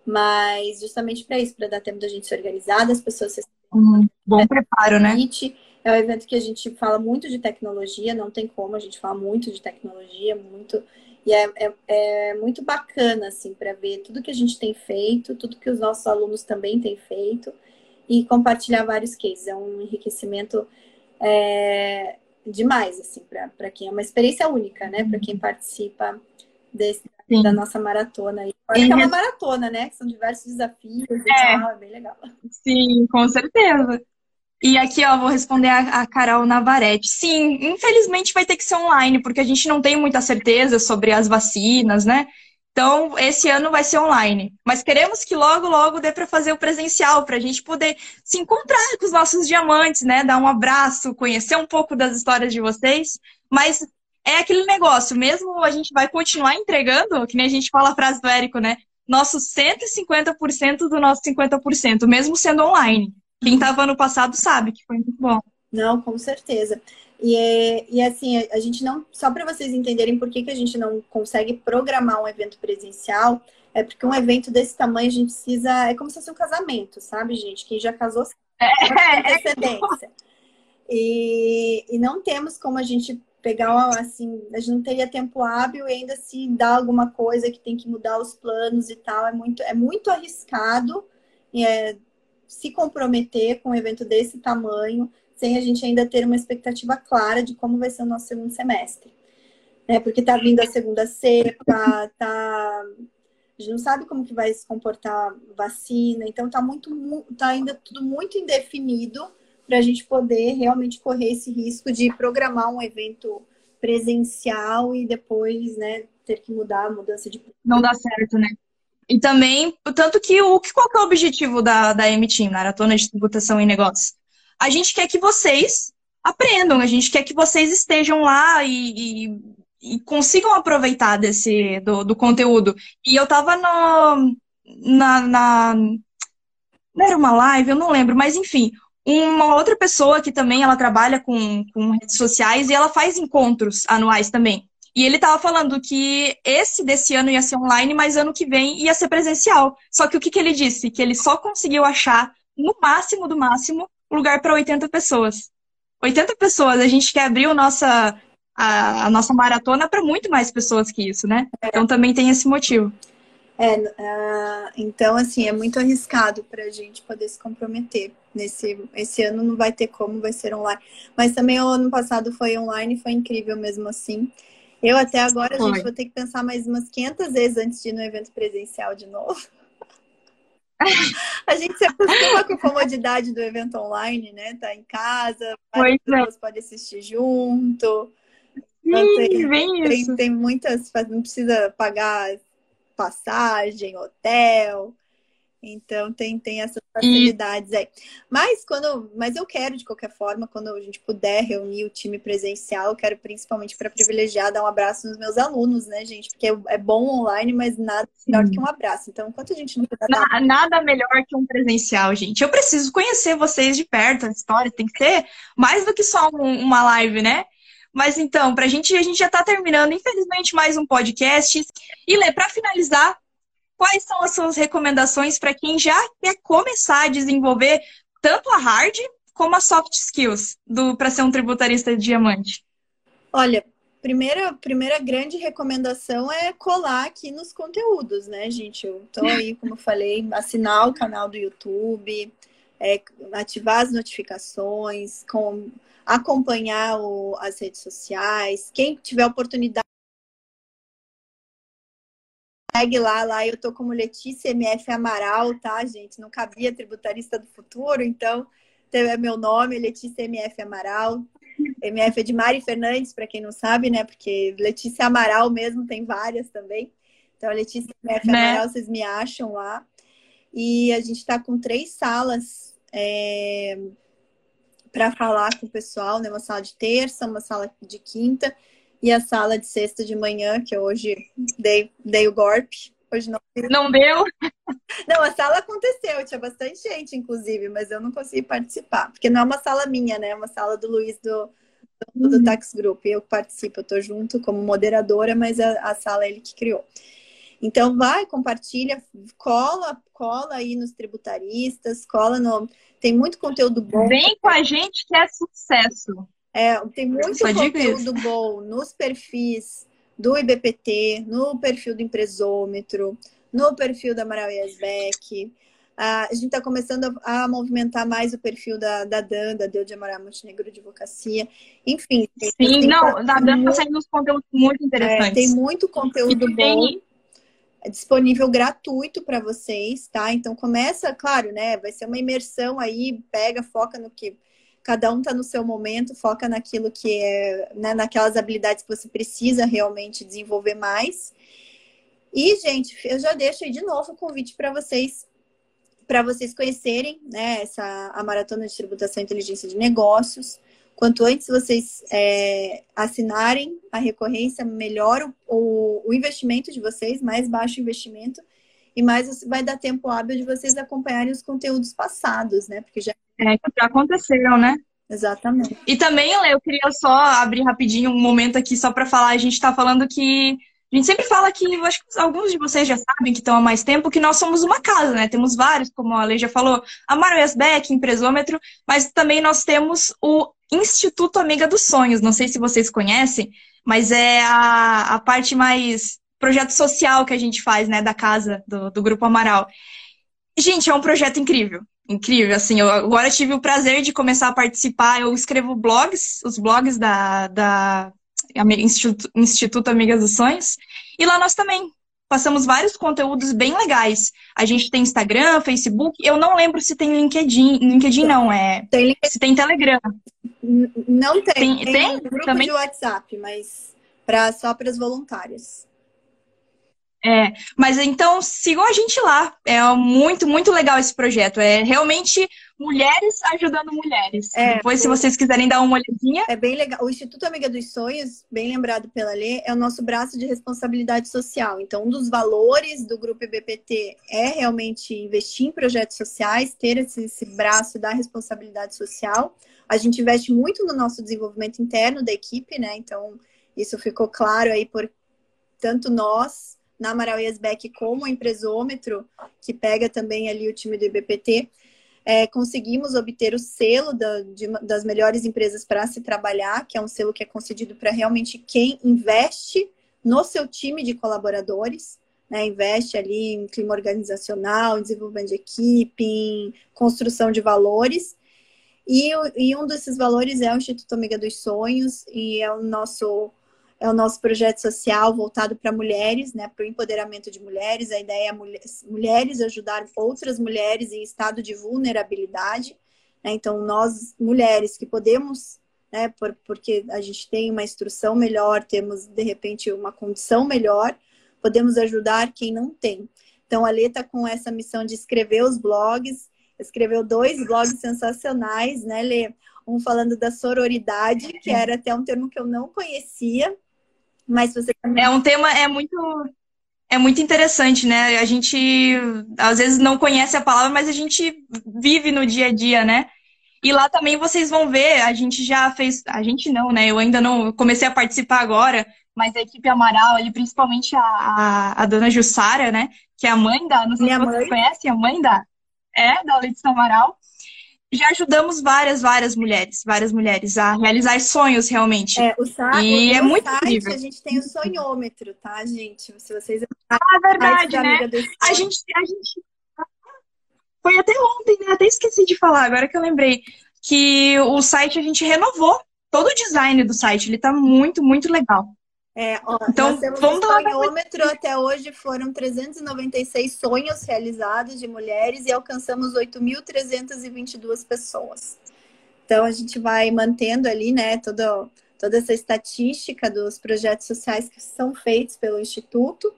Mas justamente para isso, para dar tempo da gente se organizar, das pessoas se. Hum, bom preparo, né? Kit, é um evento que a gente fala muito de tecnologia, não tem como, a gente fala muito de tecnologia, muito. E é, é, é muito bacana, assim, para ver tudo que a gente tem feito, tudo que os nossos alunos também têm feito e compartilhar vários cases. É um enriquecimento é, demais, assim, para quem é uma experiência única, né? Para quem participa desse, da nossa maratona que é uma maratona, né? Que são diversos desafios e é. tal, é bem legal. Sim, com certeza. E aqui, ó, vou responder a, a Carol Navarrete. Sim, infelizmente vai ter que ser online, porque a gente não tem muita certeza sobre as vacinas, né? Então, esse ano vai ser online. Mas queremos que logo, logo dê para fazer o presencial, para a gente poder se encontrar com os nossos diamantes, né? Dar um abraço, conhecer um pouco das histórias de vocês. Mas é aquele negócio, mesmo a gente vai continuar entregando, que nem a gente fala a frase do Érico, né? Nosso 150% do nosso 50%, mesmo sendo online. Quem estava ano passado sabe que foi muito bom. Não, com certeza. E, é, e assim, a gente não. Só para vocês entenderem por que, que a gente não consegue programar um evento presencial, é porque um evento desse tamanho a gente precisa. É como se fosse um casamento, sabe, gente? Quem já casou sabe. É, antecedência. E, e não temos como a gente pegar assim, a gente não teria tempo hábil e ainda se dá alguma coisa que tem que mudar os planos e tal, é muito, é muito arriscado. E é, se comprometer com um evento desse tamanho sem a gente ainda ter uma expectativa clara de como vai ser o nosso segundo semestre. Né? Porque tá vindo a segunda cepa, tá... A gente não sabe como que vai se comportar vacina, então tá muito, tá ainda tudo muito indefinido para a gente poder realmente correr esse risco de programar um evento presencial e depois, né, ter que mudar a mudança de. Não dá certo, né? E também, tanto que o qual que é o objetivo da, da M-Team, Maratona de Tributação em Negócios? A gente quer que vocês aprendam, a gente quer que vocês estejam lá e, e, e consigam aproveitar desse do, do, conteúdo. E eu tava no, na, na. Não era uma live, eu não lembro, mas enfim, uma outra pessoa que também ela trabalha com, com redes sociais e ela faz encontros anuais também. E ele estava falando que esse desse ano ia ser online, mas ano que vem ia ser presencial. Só que o que, que ele disse? Que ele só conseguiu achar, no máximo do máximo, lugar para 80 pessoas. 80 pessoas, a gente quer abrir a nossa, a, a nossa maratona para muito mais pessoas que isso, né? Então também tem esse motivo. É, uh, então, assim, é muito arriscado para a gente poder se comprometer. Nesse esse ano não vai ter como, vai ser online. Mas também o ano passado foi online, foi incrível mesmo assim. Eu até agora, a gente, vou ter que pensar mais umas 500 vezes antes de ir no evento presencial de novo. a gente se acostuma com a comodidade do evento online, né? Tá em casa, várias é. pessoas podem assistir junto. Então, tem, tem, tem, muitas, não precisa pagar passagem, hotel. Então tem, tem essas facilidades aí. Mas quando, mas eu quero de qualquer forma, quando a gente puder reunir o time presencial, eu quero principalmente para privilegiar dar um abraço nos meus alunos, né, gente? Porque é bom online, mas nada melhor que um abraço. Então, enquanto a gente não puder dar... nada melhor que um presencial, gente. Eu preciso conhecer vocês de perto, a história tem que ser mais do que só um, uma live, né? Mas então, pra gente, a gente já está terminando, infelizmente, mais um podcast. E Lê, para finalizar, quais são as suas recomendações para quem já quer começar a desenvolver tanto a hard como a soft skills para ser um tributarista de diamante? Olha, primeira, primeira grande recomendação é colar aqui nos conteúdos, né, gente? Eu aí, como eu falei, assinar o canal do YouTube, é, ativar as notificações, com, acompanhar o, as redes sociais. Quem tiver oportunidade segue lá, lá eu tô como Letícia MF Amaral, tá, gente? Não cabia tributarista do futuro, então é meu nome, Letícia MF Amaral. MF é de Mari Fernandes, para quem não sabe, né? Porque Letícia Amaral mesmo tem várias também. Então, Letícia MF né? Amaral, vocês me acham lá. E a gente está com três salas é, para falar com o pessoal, né? Uma sala de terça, uma sala de quinta e a sala de sexta de manhã, que eu hoje dei, dei o golpe. Hoje não. Não deu? Não, a sala aconteceu, tinha bastante gente, inclusive, mas eu não consegui participar, porque não é uma sala minha, né? É uma sala do Luiz do, do, do uhum. Tax Group. Eu participo, eu tô junto como moderadora, mas a, a sala é ele que criou. Então vai, compartilha, cola, cola aí nos tributaristas, cola no. Tem muito conteúdo bom. Vem com a gente que é sucesso. É, tem muito conteúdo bom nos perfis do IBPT, no perfil do Empresômetro, no perfil da Amaral Yasbeck. a gente está começando a, a, movimentar mais o perfil da, da Dan, da Deu de Amaral Montenegro Advocacia. Enfim. Sim, tem, não, da Dan está saindo uns conteúdos muito interessantes. É, tem muito conteúdo bom. É disponível gratuito para vocês, tá? Então começa, claro, né? Vai ser uma imersão aí, pega, foca no que cada um está no seu momento, foca naquilo que é, né, naquelas habilidades que você precisa realmente desenvolver mais. E, gente, eu já deixo aí de novo o convite para vocês para vocês conhecerem né, essa, a Maratona de Tributação e Inteligência de Negócios. Quanto antes vocês é, assinarem a recorrência, melhor o, o, investimento de vocês, mais baixo o investimento, e mais vai dar tempo hábil de vocês acompanharem os conteúdos passados, né? Porque já é, que já aconteceram, né? Exatamente. E também, eu queria só abrir rapidinho um momento aqui só para falar. A gente está falando que. A gente sempre fala que, eu acho que alguns de vocês já sabem que estão há mais tempo, que nós somos uma casa, né? Temos vários, como a Lei já falou, a Maroiasbeck, Empresômetro, mas também nós temos o Instituto Amiga dos Sonhos. Não sei se vocês conhecem, mas é a, a parte mais projeto social que a gente faz, né, da casa do, do Grupo Amaral. Gente, é um projeto incrível. Incrível. Assim, eu agora tive o prazer de começar a participar. Eu escrevo blogs, os blogs da, da Instituto, Instituto Amigas dos Sonhos, e lá nós também passamos vários conteúdos bem legais. A gente tem Instagram, Facebook, eu não lembro se tem LinkedIn, LinkedIn não, é. Tem se tem Telegram. Não tem. Tem, tem, tem um grupo também? de WhatsApp, mas pra, só para as voluntárias. É, mas então sigam a gente lá. É muito, muito legal esse projeto. É realmente mulheres ajudando mulheres. É, Depois, se vocês quiserem dar uma olhadinha. É bem legal. O Instituto Amiga dos Sonhos, bem lembrado pela Lê, é o nosso braço de responsabilidade social. Então, um dos valores do Grupo IBPT é realmente investir em projetos sociais, ter esse, esse braço da responsabilidade social. A gente investe muito no nosso desenvolvimento interno da equipe, né? Então, isso ficou claro aí por tanto nós na Amaral Yesbeck como Empresômetro, que pega também ali o time do IBPT, é, conseguimos obter o selo da, de, das melhores empresas para se trabalhar, que é um selo que é concedido para realmente quem investe no seu time de colaboradores, né, investe ali em clima organizacional, em desenvolvimento de equipe, em construção de valores. E, e um desses valores é o Instituto Amiga dos Sonhos, e é o nosso é o nosso projeto social voltado para mulheres, né, para o empoderamento de mulheres. A ideia é mulheres ajudar outras mulheres em estado de vulnerabilidade. Né? Então, nós, mulheres que podemos, né, por, porque a gente tem uma instrução melhor, temos, de repente, uma condição melhor, podemos ajudar quem não tem. Então, a Lê está com essa missão de escrever os blogs, escreveu dois blogs sensacionais, né, Lê? Um falando da sororidade, que era até um termo que eu não conhecia, mas você também... É um tema é muito é muito interessante, né? A gente às vezes não conhece a palavra, mas a gente vive no dia a dia, né? E lá também vocês vão ver, a gente já fez, a gente não, né? Eu ainda não comecei a participar agora, mas a equipe Amaral, ali, principalmente a, a, a dona Jussara, né? Que é a mãe da, não sei Minha se vocês mãe. conhecem, a mãe da, é, da Letícia Amaral já ajudamos várias, várias mulheres, várias mulheres a realizar sonhos realmente. É, o site, e é muito site, incrível. A gente tem o sonhômetro, tá, gente? Se vocês Ah, verdade, né? A gente, a gente foi até ontem, né? Até esqueci de falar, agora que eu lembrei que o site a gente renovou todo o design do site, ele tá muito, muito legal. É, ó, então, vamos um sonhômetro até hoje foram 396 sonhos realizados de mulheres e alcançamos 8.322 pessoas. Então a gente vai mantendo ali, né, toda, toda essa estatística dos projetos sociais que são feitos pelo Instituto.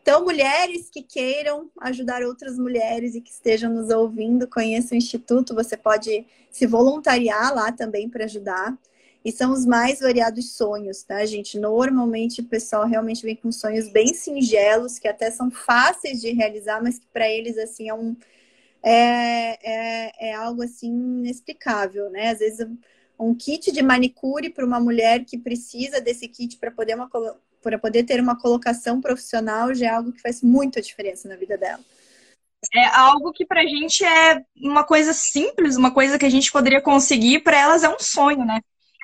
Então, mulheres que queiram ajudar outras mulheres e que estejam nos ouvindo, conheçam o Instituto, você pode se voluntariar lá também para ajudar. E são os mais variados sonhos, tá, gente? Normalmente o pessoal realmente vem com sonhos bem singelos, que até são fáceis de realizar, mas que para eles, assim, é um. É, é, é algo assim inexplicável, né? Às vezes um kit de manicure para uma mulher que precisa desse kit para poder, uma, para poder ter uma colocação profissional já é algo que faz muita diferença na vida dela. É algo que pra gente é uma coisa simples, uma coisa que a gente poderia conseguir, para elas é um sonho, né?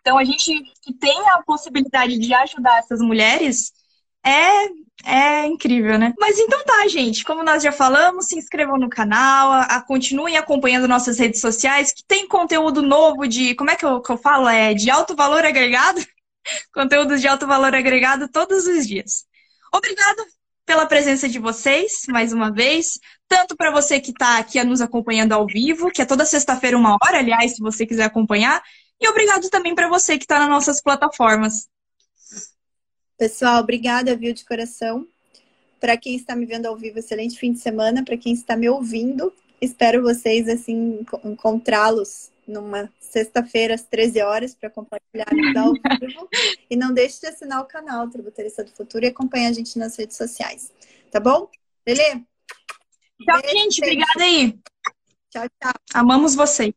Então, a gente que tem a possibilidade de ajudar essas mulheres é, é incrível, né? Mas então tá, gente. Como nós já falamos, se inscrevam no canal, a, a, continuem acompanhando nossas redes sociais, que tem conteúdo novo de. Como é que eu, que eu falo? É de alto valor agregado? Conteúdos de alto valor agregado todos os dias. Obrigada pela presença de vocês, mais uma vez. Tanto para você que está aqui nos acompanhando ao vivo, que é toda sexta-feira, uma hora, aliás, se você quiser acompanhar, e obrigado também para você que está nas nossas plataformas. Pessoal, obrigada, viu, de coração. Para quem está me vendo ao vivo, excelente fim de semana. Para quem está me ouvindo, espero vocês assim encontrá-los numa sexta-feira às 13 horas para compartilhar ao vivo. e não deixe de assinar o canal Tributarista do Futuro e acompanhar a gente nas redes sociais. Tá bom? Beleza? Tchau, gente. Obrigada aí. Tchau, tchau. Amamos vocês.